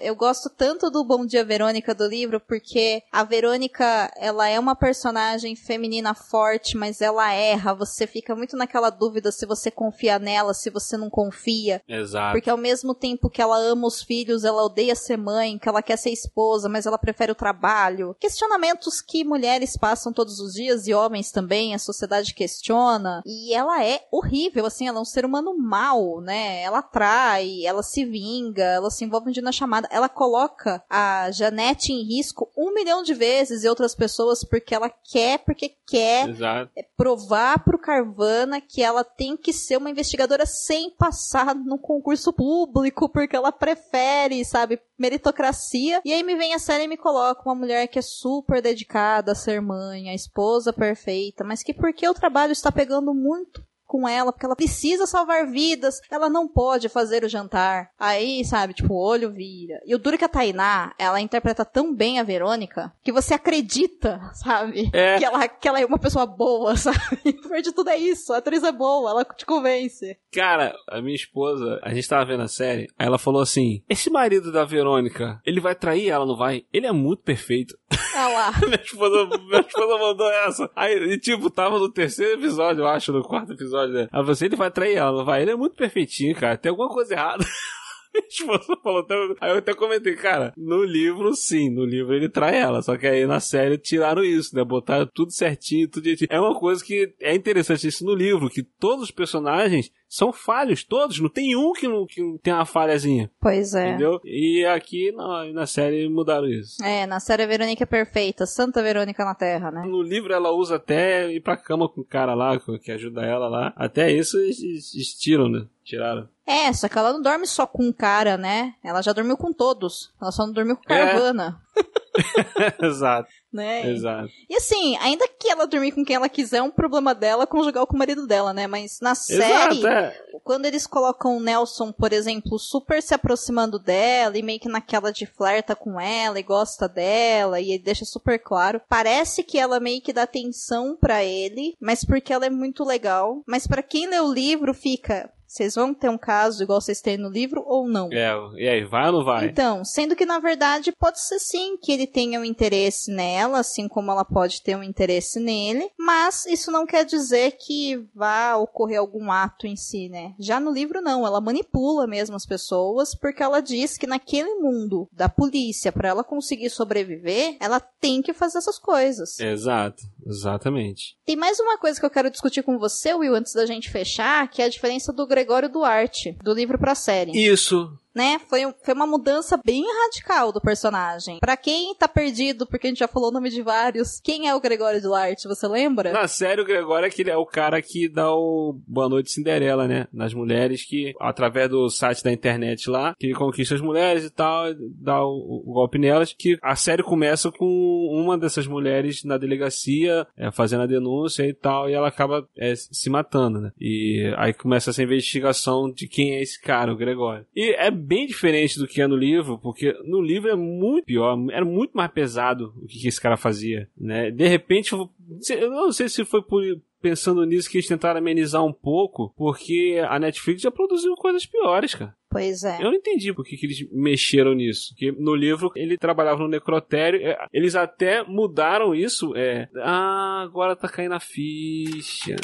Speaker 3: Eu gosto tanto do Bom Dia Verônica do livro porque a Verônica, ela é uma personagem feminina forte, mas ela erra. Você fica muito naquela dúvida se você confia nela, se você não confia.
Speaker 4: Exato.
Speaker 3: Porque ao mesmo tempo que ela ama os filhos, ela odeia ser mãe, que ela quer ser esposa, mas ela prefere o trabalho. Questionamentos que mulheres passam todos os dias e homens também, a sociedade questiona. E ela é horrível, assim, ela é um ser humano mau, né? Ela trai, ela se vinga, ela se envolve na chamada. Ela coloca a Janete em risco um milhão de vezes e outras pessoas porque ela quer, porque quer
Speaker 4: Exato.
Speaker 3: provar pro Carvana que ela tem que ser uma investigadora sem passar no concurso público, porque ela prefere, sabe, meritocracia. E aí me vem a série e me coloca uma mulher que é super dedicada a ser mãe, a esposa perfeita, mas que porque o trabalho está pegando muito com ela, porque ela precisa salvar vidas, ela não pode fazer o jantar. Aí, sabe, tipo, o olho vira. E o duro é que a Tainá, ela interpreta tão bem a Verônica, que você acredita, sabe?
Speaker 4: É.
Speaker 3: Que, ela, que ela é uma pessoa boa, sabe? O pior de tudo é isso, a atriz é boa, ela te convence.
Speaker 4: Cara, a minha esposa, a gente tava vendo a série, aí ela falou assim: Esse marido da Verônica, ele vai trair ela, não vai? Ele é muito perfeito.
Speaker 3: Ah lá.
Speaker 4: minha, esposa, minha esposa mandou essa. Aí, e, tipo, tava no terceiro episódio, eu acho, no quarto episódio, né? Ela falou assim: ele vai trair ela, vai? Ele é muito perfeitinho, cara. Tem alguma coisa errada. Esposa falou, então- aí eu até comentei, cara, no livro sim, no livro ele trai ela, só que aí na série tiraram isso, né, botaram tudo certinho, tudo direitinho. É uma coisa que é interessante isso no livro, que todos os personagens são falhos, todos, não tem um que não, que não tem uma falhazinha,
Speaker 3: Pois é.
Speaker 4: entendeu? E aqui na, na série mudaram isso.
Speaker 3: É, na série a Verônica é perfeita, Santa Verônica na Terra, né?
Speaker 4: No livro ela usa até ir pra cama com o cara lá, que ajuda ela lá. Até isso eles, eles tiram, né? Tiraram.
Speaker 3: É, só que ela não dorme só com um cara, né? Ela já dormiu com todos. Ela só não dormiu com
Speaker 4: É.
Speaker 3: Carvana,
Speaker 4: exato,
Speaker 3: né?
Speaker 4: exato.
Speaker 3: E assim, ainda que ela dormir com quem ela quiser, é um problema dela conjugal com o marido dela, né? Mas na série,
Speaker 4: Exato, é.
Speaker 3: quando eles colocam o Nelson, por exemplo, super se aproximando dela e meio que naquela de flerta com ela e gosta dela e ele deixa super claro, parece que ela meio que dá atenção pra ele, mas porque ela é muito legal. Mas pra quem lê o livro fica, vocês vão ter um caso igual vocês têm no livro ou não?
Speaker 4: É, e aí, vai ou não vai?
Speaker 3: Então, sendo que na verdade pode ser sim que ele tenha um interesse nela, assim como ela pode ter um interesse nele, mas isso não quer dizer que vá ocorrer algum ato em si, né? Já no livro não, ela manipula mesmo as pessoas porque ela diz que naquele mundo da polícia, para ela conseguir sobreviver, ela tem que fazer essas coisas.
Speaker 4: Exato, exatamente.
Speaker 3: Tem mais uma coisa que eu quero discutir com você, Will, antes da gente fechar, que é a diferença do Gregório Duarte, do livro pra série
Speaker 4: Isso.
Speaker 3: Né? Foi, foi uma mudança bem radical do personagem. Pra quem tá perdido, porque a gente já falou o nome de vários, quem é o Gregório Duarte, você lembra?
Speaker 4: Na série, o Gregório é, aquele, é o cara que dá o Boa Noite Cinderela, né? Nas mulheres que, através do site da internet lá, que conquista as mulheres e tal, dá o, o golpe nelas, que a série começa com uma dessas mulheres na delegacia, é, fazendo a denúncia e tal, e ela acaba é, se matando, né? E aí começa essa investigação de quem é esse cara, o Gregório. E é bem diferente do que é no livro, porque no livro é muito pior, era muito mais pesado o que que esse cara fazia, né? De repente, eu eu não sei se foi por pensando nisso que eles tentaram amenizar um pouco, porque a Netflix já produziu coisas piores, cara.
Speaker 3: Pois é.
Speaker 4: Eu não entendi por que, que eles mexeram nisso. Porque no livro ele trabalhava no necrotério. é, Eles até mudaram isso. É. Ah, agora tá caindo a ficha.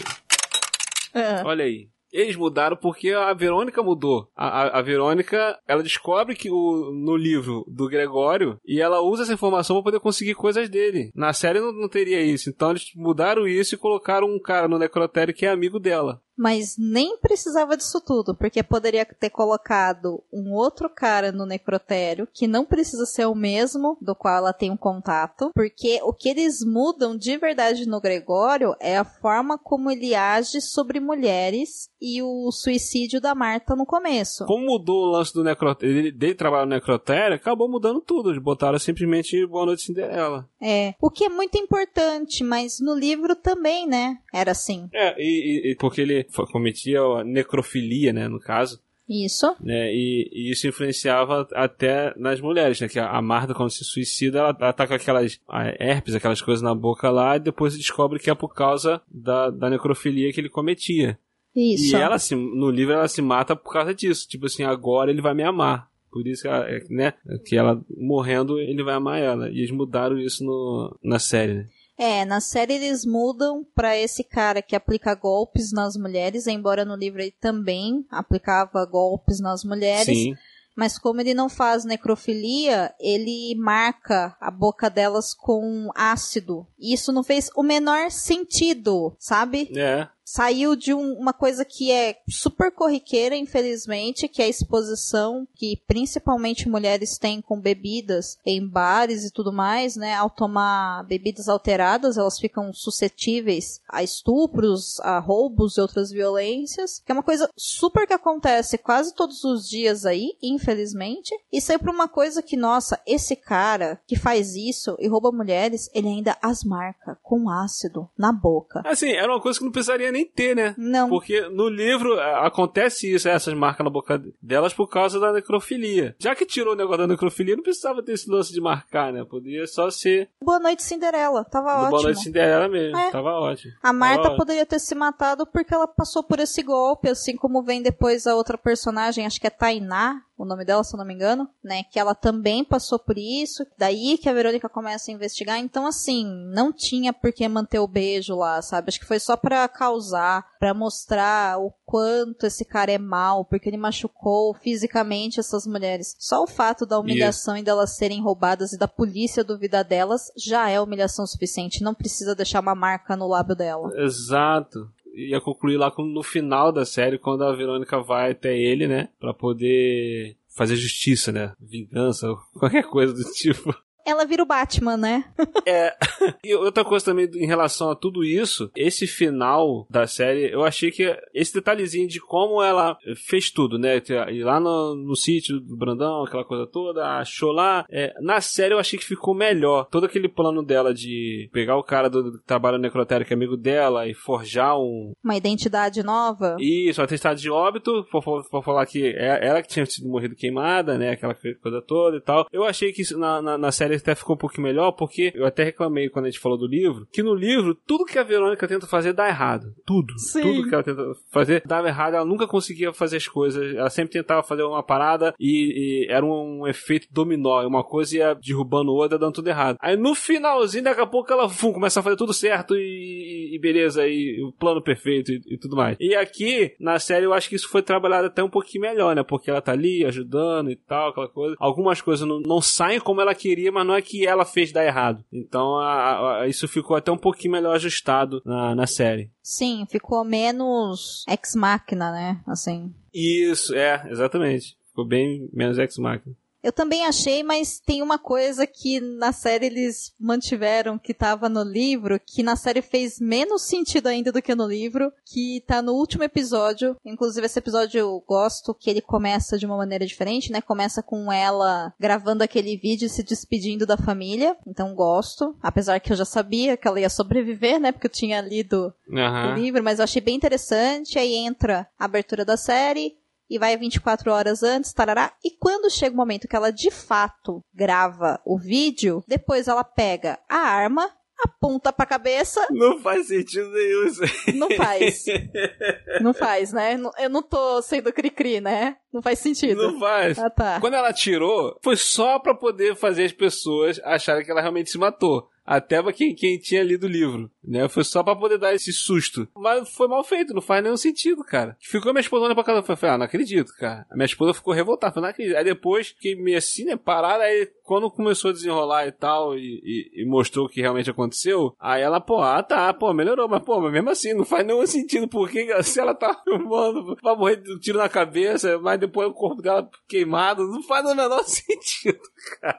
Speaker 3: Ah,
Speaker 4: Olha aí. Eles mudaram porque a Verônica mudou. A, a, a Verônica, ela descobre que o, no livro do Gregório e ela usa essa informação para poder conseguir coisas dele. Na série não, não teria isso. Então eles mudaram isso e colocaram um cara no necrotério que é amigo dela.
Speaker 3: Mas nem precisava disso tudo, porque poderia ter colocado um outro cara no necrotério, que não precisa ser o mesmo do qual ela tem um contato, porque o que eles mudam de verdade no Gregório é a forma como ele age sobre mulheres e o suicídio da Marta no começo.
Speaker 4: Como mudou o lance do necrotério, dele, trabalhar no necrotério, acabou mudando tudo. Botaram simplesmente Boa Noite Cinderela.
Speaker 3: É, o que é muito importante, mas no livro também, né? Era assim.
Speaker 4: É, e- e porque ele cometia necrofilia, né, no caso.
Speaker 3: Isso.
Speaker 4: né? E, e isso influenciava até nas mulheres, né? Que a, Marta, quando se suicida, ela, ela tá com aquelas herpes, aquelas coisas na boca lá, e depois descobre que é por causa da, da necrofilia que ele cometia.
Speaker 3: Isso.
Speaker 4: E ela, se, no livro, ela se mata por causa disso. Tipo assim, agora ele vai me amar. Por isso que ela, né, que ela morrendo, ele vai amar ela. E eles mudaram isso no, na série, né?
Speaker 3: É, na série eles mudam para esse cara que aplica golpes nas mulheres, embora no livro ele também aplicava golpes nas mulheres.
Speaker 4: Sim.
Speaker 3: Mas como ele não faz necrofilia, ele marca a boca delas com ácido. E isso não fez o menor sentido, sabe?
Speaker 4: É.
Speaker 3: saiu de um- uma coisa que é super corriqueira, infelizmente, que é a exposição que principalmente mulheres têm com bebidas em bares e tudo mais, né? Ao tomar bebidas alteradas, elas ficam suscetíveis a estupros, a roubos e outras violências, que é uma coisa super que acontece quase todos os dias aí, infelizmente. E saiu uma coisa que, nossa, esse cara que faz isso e rouba mulheres, ele ainda as marca com ácido na boca.
Speaker 4: Assim, era uma coisa que não precisaria nem ter, né?
Speaker 3: Não.
Speaker 4: Porque no livro a- acontece isso, essas marcas na boca delas por causa da necrofilia. Já que tirou o negócio da necrofilia, não precisava ter esse lance de marcar, né? Podia só ser
Speaker 3: Boa Noite Cinderela, tava
Speaker 4: do
Speaker 3: ótimo.
Speaker 4: Boa Noite Cinderela mesmo.
Speaker 3: É.
Speaker 4: Tava ótimo.
Speaker 3: A Marta
Speaker 4: Tava
Speaker 3: poderia ter se matado porque ela passou por esse golpe, assim como vem depois a outra personagem, acho que é Tainá, o nome dela, se eu não me engano, né? Que ela também passou por isso. Daí que a Verônica começa a investigar. Então, assim, não tinha por que manter o beijo lá, sabe? Acho que foi só pra causar, pra mostrar o quanto esse cara é mal, porque ele machucou fisicamente essas mulheres. Só o fato da humilhação e delas serem roubadas e da polícia duvidar delas já é humilhação suficiente. Não precisa deixar uma marca no lábio dela.
Speaker 4: Exato. Ia concluir lá no final da série, quando a Verônica vai até ele, né? Pra poder fazer justiça, né? Vingança, qualquer coisa do tipo.
Speaker 3: Ela vira o Batman, né?
Speaker 4: E outra coisa também em relação a tudo isso, esse final da série, eu achei que esse detalhezinho de como ela fez tudo, né? Ir lá no, no sítio do Brandão, aquela coisa toda, achou lá. É, na série eu achei que ficou melhor. Todo aquele plano dela de pegar o cara do, do que trabalha no necrotério, que é amigo dela, e forjar um.
Speaker 3: Uma identidade nova.
Speaker 4: Isso, um atestado de óbito, por falar que é ela que tinha sido morrido queimada, né? Aquela coisa toda e tal. Eu achei que isso na, na, na série até ficou um pouquinho melhor, porque eu até reclamei quando a gente falou do livro, que no livro, tudo que a Verônica tenta fazer dá errado. Tudo.
Speaker 3: Sim.
Speaker 4: Tudo que ela tenta fazer dava errado, ela nunca conseguia fazer as coisas. Ela sempre tentava fazer uma parada e, e era um, efeito dominó. Uma coisa ia derrubando outra, dando tudo errado. Aí no finalzinho, daqui a pouco ela fum, começa a fazer tudo certo e, e beleza, e o plano perfeito e, e tudo mais. E aqui, na série, eu acho que isso foi trabalhado até um pouquinho melhor, né? Porque ela tá ali ajudando e tal, aquela coisa. Algumas coisas não, não saem como ela queria, mas não é que ela fez dar errado. Então, a- a- isso ficou até um pouquinho melhor ajustado na, na série.
Speaker 3: Sim, ficou menos ex-máquina, né? Assim.
Speaker 4: Isso, é, exatamente. Ficou bem menos ex-máquina.
Speaker 3: Eu também achei, mas tem uma coisa que na série eles mantiveram que tava no livro, que na série fez menos sentido ainda do que no livro, que tá no último episódio. Inclusive, esse episódio eu gosto que ele começa de uma maneira diferente, né? Começa com ela gravando aquele vídeo e se despedindo da família. Então gosto. Apesar que eu já sabia que ela ia sobreviver, né? Porque eu tinha lido o
Speaker 4: Aham.
Speaker 3: livro, mas eu achei bem interessante. Aí entra a abertura da série e vai 24 horas antes, tarará. E quando chega o momento que ela de fato grava o vídeo, depois ela pega a arma, aponta pra cabeça,
Speaker 4: Não faz sentido nenhum isso aí.
Speaker 3: não faz. não faz, né? Eu não tô sendo cri-cri, né? Não faz sentido.
Speaker 4: Não faz.
Speaker 3: Ah, tá.
Speaker 4: Quando ela tirou, foi só pra poder fazer as pessoas acharem que ela realmente se matou. Até pra quem, quem tinha lido o livro, né? Foi só pra poder dar esse susto. Mas foi mal feito, não faz nenhum sentido, cara. Ficou minha esposa olhando pra casa e falei, ah, não acredito, cara. A minha esposa ficou revoltada, falei, não acredito. Aí depois, fiquei meio assim, né, parada, aí quando começou a desenrolar e tal, e, e- e mostrou o que realmente aconteceu, aí ela, pô, ah, tá, pô, melhorou, mas pô, mas mesmo assim, não faz nenhum sentido, porque se ela tá filmando, vai morrer de um tiro na cabeça, mas depois o corpo dela queimado, não faz o menor sentido.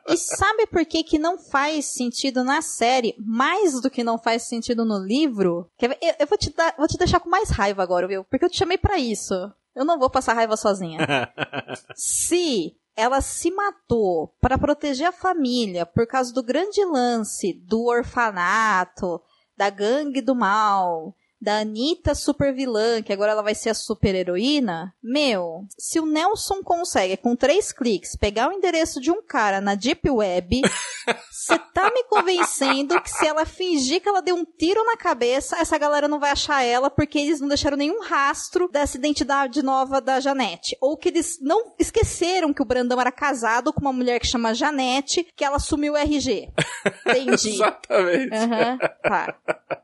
Speaker 3: E sabe por que que não faz sentido na série, mais do que não faz sentido no livro? Eu, eu vou, te dar, vou te deixar com mais raiva agora, viu? Porque eu te chamei pra isso. Eu não vou passar raiva sozinha. Se ela se matou para proteger a família por causa do grande lance do orfanato, da gangue do mal, da Anitta super vilã, que agora ela vai ser a super heroína, meu, se o Nelson consegue, com três cliques, pegar o endereço de um cara na Deep Web Você tá me convencendo que se ela fingir que ela deu um tiro na cabeça, essa galera não vai achar ela porque eles não deixaram nenhum rastro dessa identidade nova da Janete. Ou que eles não esqueceram que o Brandão era casado com uma mulher que chama Janete, que ela assumiu o RG. Entendi.
Speaker 4: Exatamente.
Speaker 3: Aham, tá.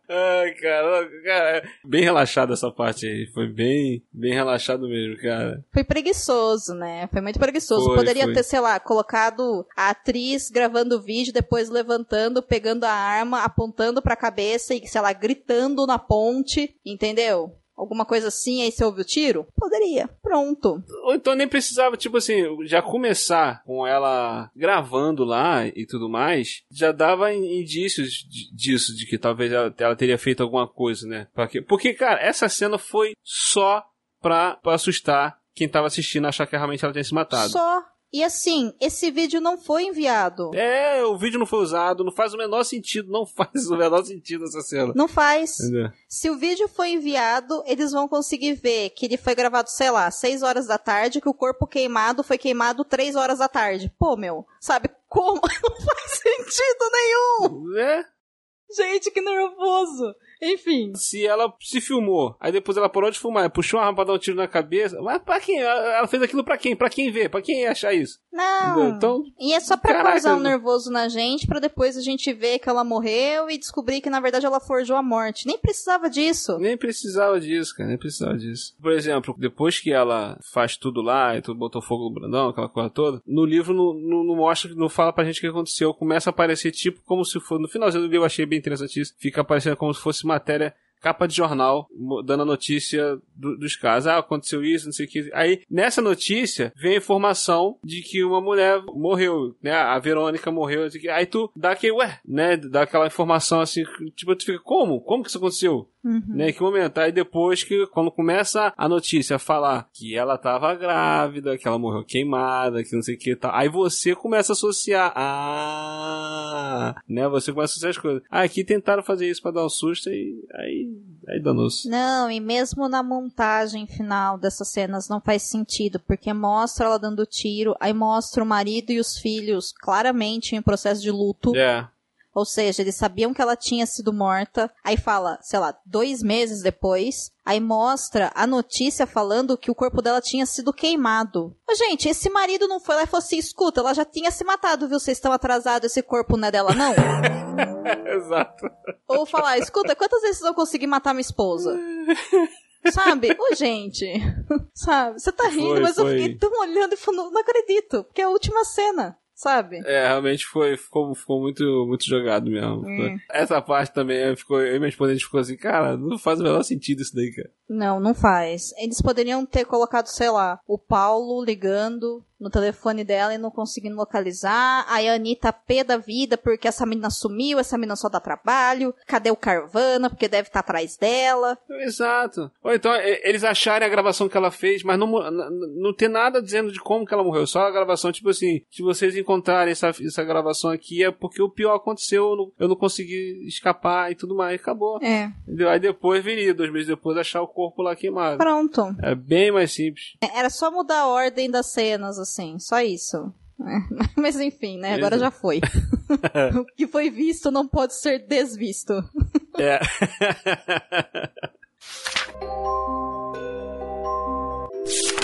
Speaker 4: Ai, cara, cara, bem relaxado essa parte aí. Foi bem, bem relaxado mesmo, cara.
Speaker 3: Foi preguiçoso, né? Foi muito preguiçoso.
Speaker 4: Foi,
Speaker 3: Poderia
Speaker 4: foi.
Speaker 3: ter, sei lá, colocado a atriz gravando o vídeo, depois levantando, pegando a arma, apontando pra cabeça e, sei lá, gritando na ponte, entendeu? Alguma coisa assim, aí você ouve o tiro? Poderia. Pronto.
Speaker 4: Ou então nem precisava, tipo assim, já começar com ela gravando lá e tudo mais, já dava in- indícios disso, de que talvez ela, ela teria feito alguma coisa, né? Pra quê? Porque, cara, essa cena foi só pra, pra assustar quem tava assistindo, achar que realmente ela tinha se matado.
Speaker 3: Só. E assim, esse vídeo não foi enviado.
Speaker 4: É, o vídeo não foi usado, não faz o menor sentido, não faz o menor sentido essa cena.
Speaker 3: Não faz.
Speaker 4: Entendeu?
Speaker 3: Se o vídeo foi enviado, eles vão conseguir ver que ele foi gravado, sei lá, 6 horas da tarde, que o corpo queimado foi queimado 3 horas da tarde. Pô, meu, sabe como? Não faz sentido nenhum!
Speaker 4: É,
Speaker 3: Gente, que nervoso! Enfim.
Speaker 4: se ela se filmou, aí depois ela parou de filmar, puxou uma arma pra dar um tiro na cabeça, mas pra quem? Ela fez aquilo pra quem? Pra quem ver? Pra quem achar isso?
Speaker 3: Não.
Speaker 4: Então,
Speaker 3: E é só pra
Speaker 4: Caraca,
Speaker 3: causar um nervoso na gente, pra depois a gente ver que ela morreu e descobrir que na verdade ela forjou a morte. Nem precisava disso.
Speaker 4: nem precisava disso, cara, nem precisava disso. Por exemplo, depois que ela faz tudo lá e tudo botou fogo no Brandão, aquela coisa toda, no livro não, não, não mostra, não fala pra gente o que aconteceu. Começa a aparecer tipo como se fosse. No finalzinho do livro eu achei bem interessante isso. Fica aparecendo como se fosse matéria capa de jornal, dando a notícia do- dos casos. Ah, aconteceu isso, não sei o que. Aí, nessa notícia, vem a informação de que uma mulher morreu, né? A Verônica morreu. Aí tu dá aquele, ué, né? Dá aquela informação assim, tipo, tu fica, como? Como que isso aconteceu?
Speaker 3: Uhum.
Speaker 4: Né? Que momento? Aí depois que, quando começa a notícia a falar que ela tava grávida, que ela morreu queimada, que não sei o que e tal, aí você começa a associar. Ah, né? Você começa a associar as coisas. Ah, aqui tentaram fazer isso pra dar um susto e aí, aí danou-se.
Speaker 3: Não, e mesmo na montagem final dessas cenas não faz sentido, porque mostra ela dando tiro, aí mostra o marido e os filhos claramente em processo de luto.
Speaker 4: É.
Speaker 3: Ou seja, eles sabiam que ela tinha sido morta. Aí fala, sei lá, dois meses depois. Aí mostra a notícia falando que o corpo dela tinha sido queimado. Ô, gente, esse marido não foi lá e falou assim: escuta, ela já tinha se matado, viu? Vocês estão atrasados, esse corpo não é dela, não?
Speaker 4: Exato.
Speaker 3: Ou falar: escuta, quantas vezes eu consegui matar minha esposa? Sabe? Ô, gente. Sabe? Você tá rindo,
Speaker 4: Foi,
Speaker 3: mas eu
Speaker 4: foi.
Speaker 3: fiquei tão olhando e falando: não acredito, porque é a última cena. Sabe?
Speaker 4: É, realmente foi, ficou, ficou muito, muito jogado mesmo.
Speaker 3: Hum.
Speaker 4: Essa parte também ficou, eu e minha esposa a gente ficou assim, cara, não faz o menor sentido isso daí, cara.
Speaker 3: Não, não faz. Eles poderiam ter colocado, sei lá, o Paulo ligando no telefone dela e não conseguindo localizar. Aí a Anitta pé da vida porque essa menina sumiu, essa menina só dá trabalho. Cadê o Carvana? Porque deve estar atrás dela.
Speaker 4: Exato. Ou então eles acharem a gravação que ela fez, mas não, mo- n- n- não tem nada dizendo de como que ela morreu. Só a gravação, tipo assim, se vocês encontrarem essa, essa gravação aqui é porque o pior aconteceu, eu não, eu não consegui escapar e tudo mais. Acabou.
Speaker 3: É.
Speaker 4: Entendeu? Aí depois viria, dois meses depois, achar o corpo lá queimado.
Speaker 3: Pronto.
Speaker 4: É bem mais simples.
Speaker 3: Era só mudar a ordem das cenas, assim. Só isso. Mas enfim, né? Agora já foi. o que foi visto não pode ser desvisto.
Speaker 4: É.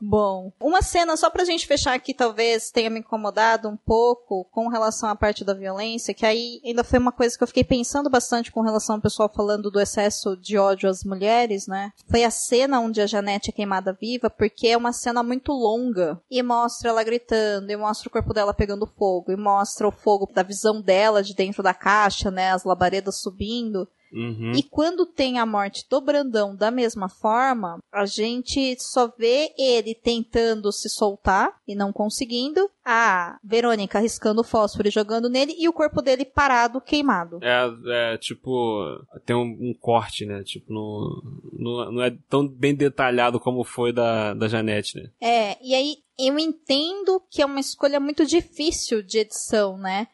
Speaker 3: Bom, uma cena só pra gente fechar aqui, talvez tenha me incomodado um pouco com relação à parte da violência, que aí ainda foi uma coisa que eu fiquei pensando bastante com relação ao pessoal falando do excesso de ódio às mulheres, né? Foi a cena onde a Janete é queimada viva, porque é uma cena muito longa e mostra ela gritando, e mostra o corpo dela pegando fogo, e mostra o fogo da visão dela de dentro da caixa, né? As labaredas subindo.
Speaker 4: Uhum.
Speaker 3: E quando tem a morte do Brandão da mesma forma, a gente só vê ele tentando se soltar e não conseguindo, a Verônica riscando o fósforo e jogando nele e o corpo dele parado, queimado.
Speaker 4: É, é, tipo, tem um, um corte, né? Tipo, no, no- não é tão bem detalhado como foi da, da Janete, né?
Speaker 3: É, e aí eu entendo que é uma escolha muito difícil de edição, né?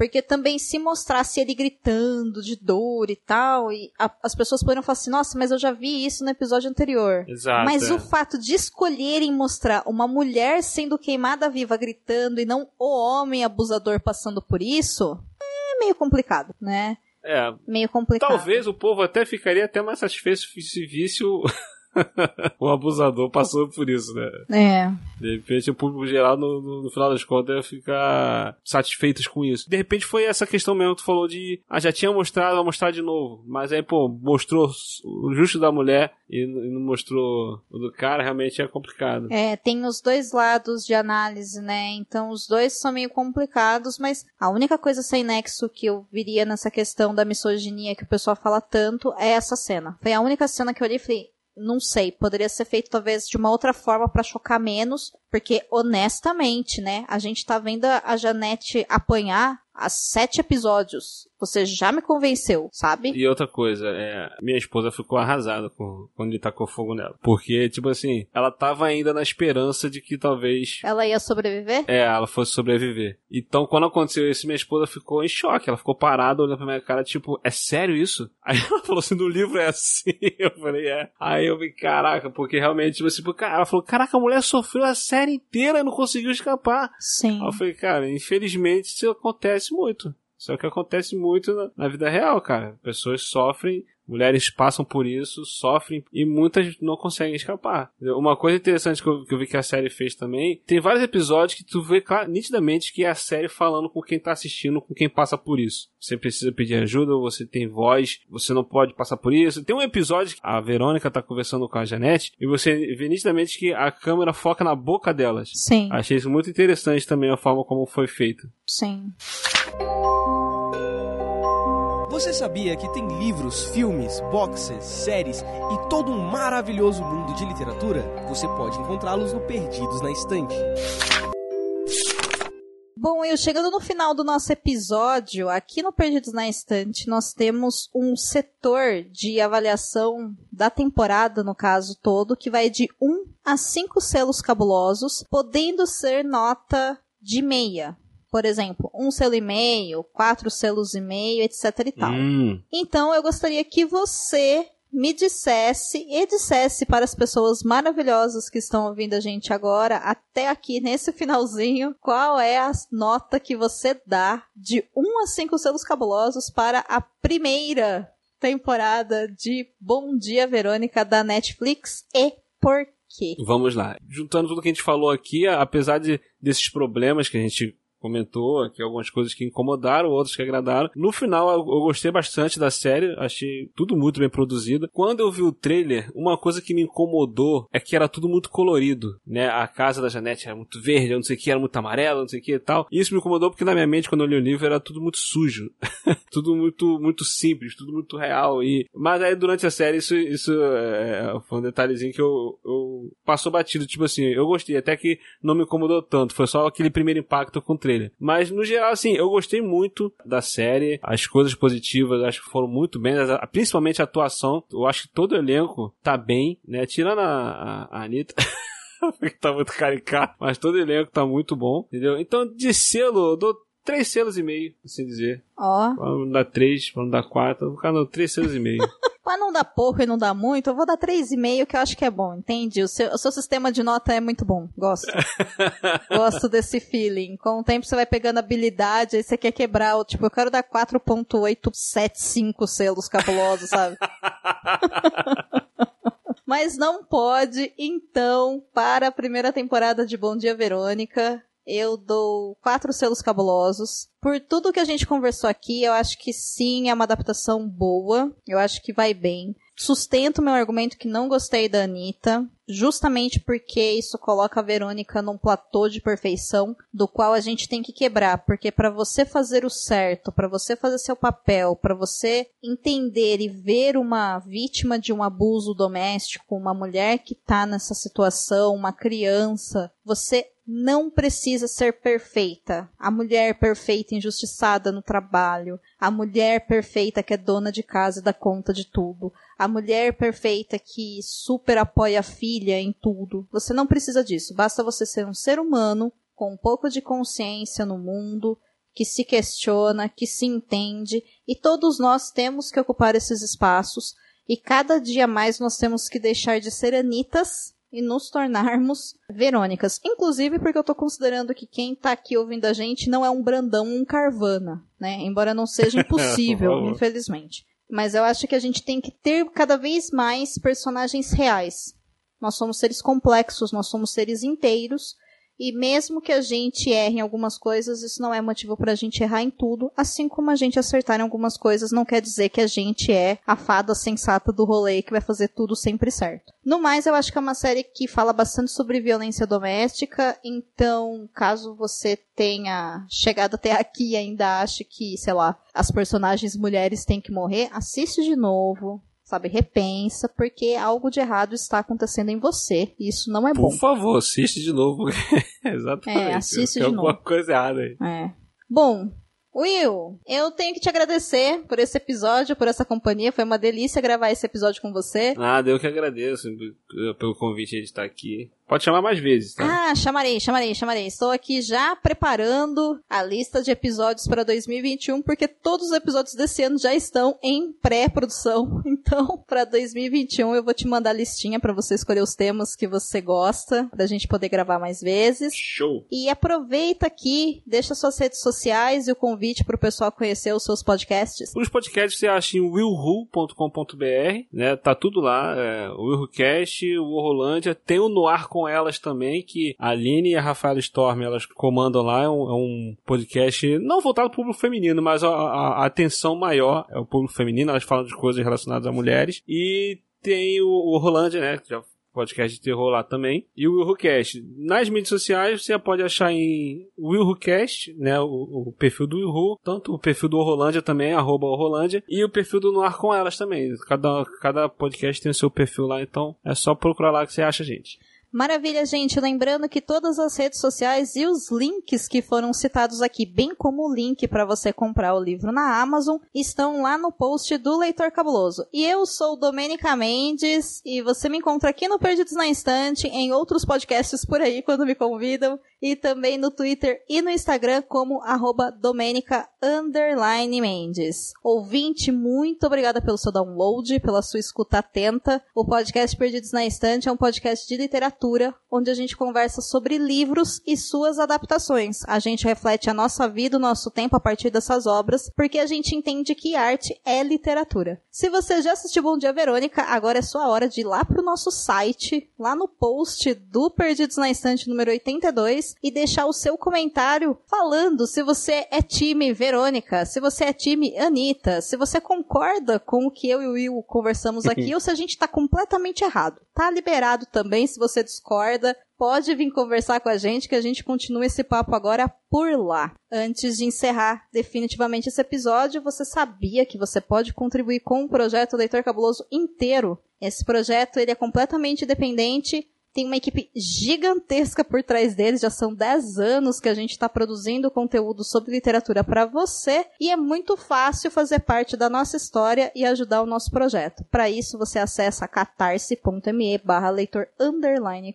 Speaker 3: Porque também se mostrasse ele gritando de dor e tal, e a, as pessoas poderiam falar assim, nossa, mas eu já vi isso no episódio anterior.
Speaker 4: Exato.
Speaker 3: Mas
Speaker 4: é.
Speaker 3: o fato de escolherem mostrar uma mulher sendo queimada viva gritando e não o homem abusador passando por isso, é meio complicado, né?
Speaker 4: É,
Speaker 3: Meio complicado.
Speaker 4: talvez o povo até ficaria até mais satisfeito se visse o... o abusador passou por isso, né?
Speaker 3: É.
Speaker 4: De repente o público geral, no, no, no final das contas, ia ficar satisfeitos com isso. De repente foi essa questão mesmo que tu falou de. Ah, já tinha mostrado, vai mostrar de novo. Mas aí, pô, mostrou o justo da mulher e, e não mostrou o do cara, realmente é complicado.
Speaker 3: É, tem os dois lados de análise, né? Então os dois são meio complicados, mas a única coisa sem nexo que eu viria nessa questão da misoginia que o pessoal fala tanto é essa cena. Foi a única cena que eu olhei e falei, não sei, poderia ser feito talvez de uma outra forma pra chocar menos, porque honestamente, né, a gente tá vendo a Janete apanhar há sete episódios. Você já me convenceu, sabe?
Speaker 4: E outra coisa, é, minha esposa ficou arrasada com, quando ele tacou fogo nela. Porque, tipo assim, ela tava ainda na esperança de que talvez
Speaker 3: Ela ia sobreviver?
Speaker 4: É, ela fosse sobreviver. Então, quando aconteceu isso, minha esposa ficou em choque. Ela ficou parada, olhando pra minha cara, tipo, é sério isso? Aí ela falou assim, no livro é assim. Eu falei, é. Aí eu falei, caraca, porque realmente, tipo assim, ela falou, caraca, a mulher sofreu a série inteira não conseguiu escapar.
Speaker 3: Sim.
Speaker 4: Aí eu falei, cara, infelizmente isso acontece muito. O que acontece muito na, na vida real, cara. Pessoas sofrem, mulheres passam por isso, sofrem e muitas não conseguem escapar. Uma coisa interessante que eu, que eu vi que a série fez também, tem vários episódios que tu vê clar- nitidamente que é a série falando com quem tá assistindo, com quem passa por isso. Você precisa pedir ajuda, você tem voz, você não pode passar por isso. Tem um episódio que a Verônica tá conversando com a Janete e você vê nitidamente que a câmera foca na boca delas.
Speaker 3: Sim,
Speaker 4: Achei isso muito interessante também a forma como foi feito.
Speaker 3: sim.
Speaker 5: Você sabia que tem livros, filmes, boxes, séries e todo um maravilhoso mundo de literatura? Você pode encontrá-los no Perdidos na Estante.
Speaker 3: Bom, eu chegando no final do nosso episódio, aqui no Perdidos na Estante, nós temos um setor de avaliação da temporada, no caso todo, que vai de 1 a 5 selos cabulosos, podendo ser nota de meia. Por exemplo, um selo e meio, quatro selos e meio, etc e tal.
Speaker 4: Hum,
Speaker 3: Então eu gostaria que você me dissesse e dissesse para as pessoas maravilhosas que estão ouvindo a gente agora, até aqui nesse finalzinho, qual é a nota que você dá de 1 a 5 selos cabulosos para a primeira temporada de Bom Dia Verônica da Netflix e por quê?
Speaker 4: vamos lá. Juntando tudo que a gente falou aqui, apesar de, desses problemas que a gente comentou aqui, algumas coisas que incomodaram, outras que agradaram. No final, eu, gostei bastante da série, achei tudo muito bem produzido. Quando eu vi o trailer, uma coisa que me incomodou é que era tudo muito colorido, né? A casa da Janete era muito verde, não sei o que, era muito amarela, não sei o que e tal. Isso me incomodou porque na minha mente, quando eu li o livro, era tudo muito sujo. tudo muito, muito simples, tudo muito real. E... Mas aí durante a série, isso, isso é, foi um detalhezinho que eu, eu passou batido. Tipo assim, eu gostei, até que não me incomodou tanto. Foi só aquele primeiro impacto com o trailer. Mas no geral, assim, eu gostei muito da série. As coisas positivas acho que foram muito bem. Principalmente a atuação. Eu acho que todo o elenco tá bem, né? Tirando a, a, a Anitta. que tá muito caricato, mas todo o elenco tá muito bom, entendeu? Então, de selo, eu dou três selos e meio, assim dizer.
Speaker 3: Ó,
Speaker 4: Pra não dar três, pra não dar quatro, eu vou ficar no três selos e meio.
Speaker 3: Mas não dá pouco e não dá muito, eu vou dar 3,5 que eu acho que é bom, entende? O seu, o seu sistema de nota é muito bom, gosto. gosto desse feeling. Com o tempo você vai pegando habilidade, aí você quer quebrar, o- tipo, eu quero dar 4.875 selos cabulosos, sabe? Mas não pode, então, para a primeira temporada de Bom Dia Verônica, eu dou quatro selos cabulosos. Por tudo que a gente conversou aqui, eu acho que sim, é uma adaptação boa. Eu acho que vai bem. Sustento meu argumento que não gostei da Anitta, justamente porque isso coloca a Verônica num platô de perfeição, do qual a gente tem que quebrar, porque para você fazer o certo, para você fazer seu papel, para você entender e ver uma vítima de um abuso doméstico, uma mulher que tá nessa situação, uma criança, você não precisa ser perfeita. A mulher perfeita injustiçada no trabalho, a mulher perfeita que é dona de casa e dá conta de tudo, a mulher perfeita que super apoia a filha em tudo. Você não precisa disso. Basta você ser um ser humano com um pouco de consciência no mundo, que se questiona, que se entende, e todos nós temos que ocupar esses espaços, e cada dia mais nós temos que deixar de ser Anitas e nos tornarmos Verônicas. Inclusive porque eu tô considerando que quem tá aqui ouvindo a gente não é um Brandão, um Carvana, né? Embora não seja impossível, infelizmente. Mas eu acho que a gente tem que ter cada vez mais personagens reais. Nós somos seres complexos, nós somos seres inteiros e mesmo que a gente erre em algumas coisas, isso não é motivo para a gente errar em tudo, assim como a gente acertar em algumas coisas não quer dizer que a gente é a fada sensata do rolê que vai fazer tudo sempre certo. No mais, eu acho que é uma série que fala bastante sobre violência doméstica, então, caso você tenha chegado até aqui e ainda ache que, sei lá, as personagens mulheres têm que morrer, assiste de novo, sabe? Repensa, porque algo de errado está acontecendo em você. E isso não é
Speaker 4: Por
Speaker 3: bom.
Speaker 4: Por favor, assiste de novo. Exatamente.
Speaker 3: É, assiste
Speaker 4: Tem
Speaker 3: de
Speaker 4: alguma
Speaker 3: novo.
Speaker 4: coisa errada aí.
Speaker 3: É. Bom, Will, eu tenho que te agradecer por esse episódio, por essa companhia. Foi uma delícia gravar esse episódio com você.
Speaker 4: Nada, eu que agradeço pelo convite de estar aqui. Pode chamar mais vezes, tá?
Speaker 3: Ah, chamarei, chamarei, chamarei. Estou aqui já preparando a lista de episódios para 2021, porque todos os episódios desse ano já estão em pré-produção. Então, para 2021 eu vou te mandar a listinha para você escolher os temas que você gosta, pra gente poder gravar mais vezes.
Speaker 4: Show!
Speaker 3: E aproveita aqui, deixa suas redes sociais e o convite para o pessoal conhecer os seus podcasts.
Speaker 4: Os podcasts você acha em willhu.com.br, né? Tá tudo lá, é, o Willhucast, o Horrolândia, tem o Noir com elas também, que a Aline e a Rafaela Storm, elas comandam lá, é um, é um podcast não voltado para o público feminino, mas a, a, a, atenção maior é o público feminino, elas falam de coisas relacionadas a mulheres, e tem o, o Rolândia, né, que já podcast de terror lá também. E o WilhoCast. Nas mídias sociais você pode achar em WilhoCast, né? O, o, perfil do Wilhu, tanto o perfil do Horrolândia também, arroba Horrolândia, e o perfil do Noir com elas também. Cada, cada podcast tem o seu perfil lá, então é só procurar lá que você acha gente.
Speaker 3: Maravilha, gente. Lembrando que todas as redes sociais e os links que foram citados aqui, bem como o link para você comprar o livro na Amazon, estão lá no post do Leitor Cabuloso. E eu sou Domênica Mendes e você me encontra aqui no Perdidos na Instante, em outros podcasts por aí quando me convidam, e também no Twitter e no Instagram como arroba Mendes. Ouvinte, muito obrigada pelo seu download, pela sua escuta atenta. O podcast Perdidos na Estante é um podcast de literatura, onde a gente conversa sobre livros e suas adaptações. A gente reflete a nossa vida, o nosso tempo a partir dessas obras, porque a gente entende que arte é literatura. Se você já assistiu Bom Dia Verônica, agora é sua hora de ir lá pro nosso site, lá no post do Perdidos na Estante número 82, e deixar o seu comentário falando se você é time Verônica, se você é time Anitta, se você concorda com o que eu e o Will conversamos aqui ou se a gente tá completamente errado. Tá liberado também se você discorda. Pode vir conversar com a gente que a gente continua esse papo agora por lá. Antes de encerrar definitivamente esse episódio, você sabia que você pode contribuir com o projeto Leitor Cabuloso inteiro? Esse projeto ele é completamente independente tem uma equipe gigantesca por trás deles, já são 10 anos que a gente está produzindo conteúdo sobre literatura para você e é muito fácil fazer parte da nossa história e ajudar o nosso projeto. Para isso, você acessa catarse.me barra leitor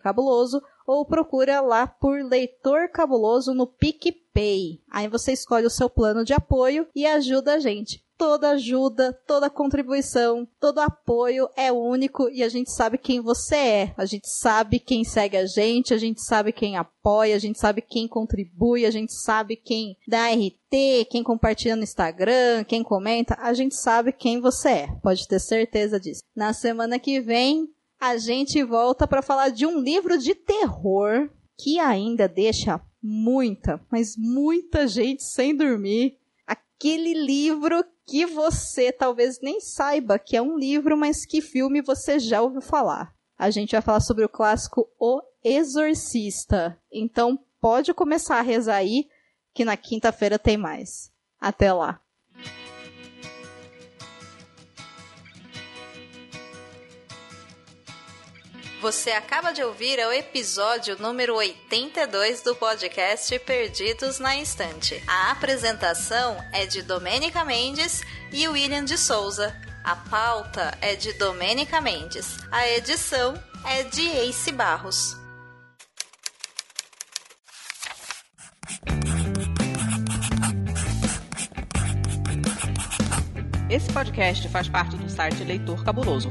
Speaker 3: cabuloso ou procura lá por Leitor Cabuloso no PicPay. Aí você escolhe o seu plano de apoio e ajuda a gente toda ajuda, toda contribuição, todo apoio é único e a gente sabe quem você é. A gente sabe quem segue a gente, a gente sabe quem apoia, a gente sabe quem contribui, a gente sabe quem dá RT, quem compartilha no Instagram, quem comenta. A gente sabe quem você é. Pode ter certeza disso. Na semana que vem, a gente volta para falar de um livro de terror que ainda deixa muita, mas muita gente sem dormir. Aquele livro que você talvez nem saiba que é um livro, mas que filme você já ouviu falar. A gente vai falar sobre o clássico O Exorcista. Então pode começar a rezar aí, que na quinta-feira tem mais. Até lá!
Speaker 1: Você acaba de ouvir o episódio número 82 do podcast Perdidos na Instante. A apresentação é de Domênica Mendes e William de Souza. A pauta é de Domênica Mendes. A edição é de Ace Barros.
Speaker 6: Esse podcast faz parte do site Leitor Cabuloso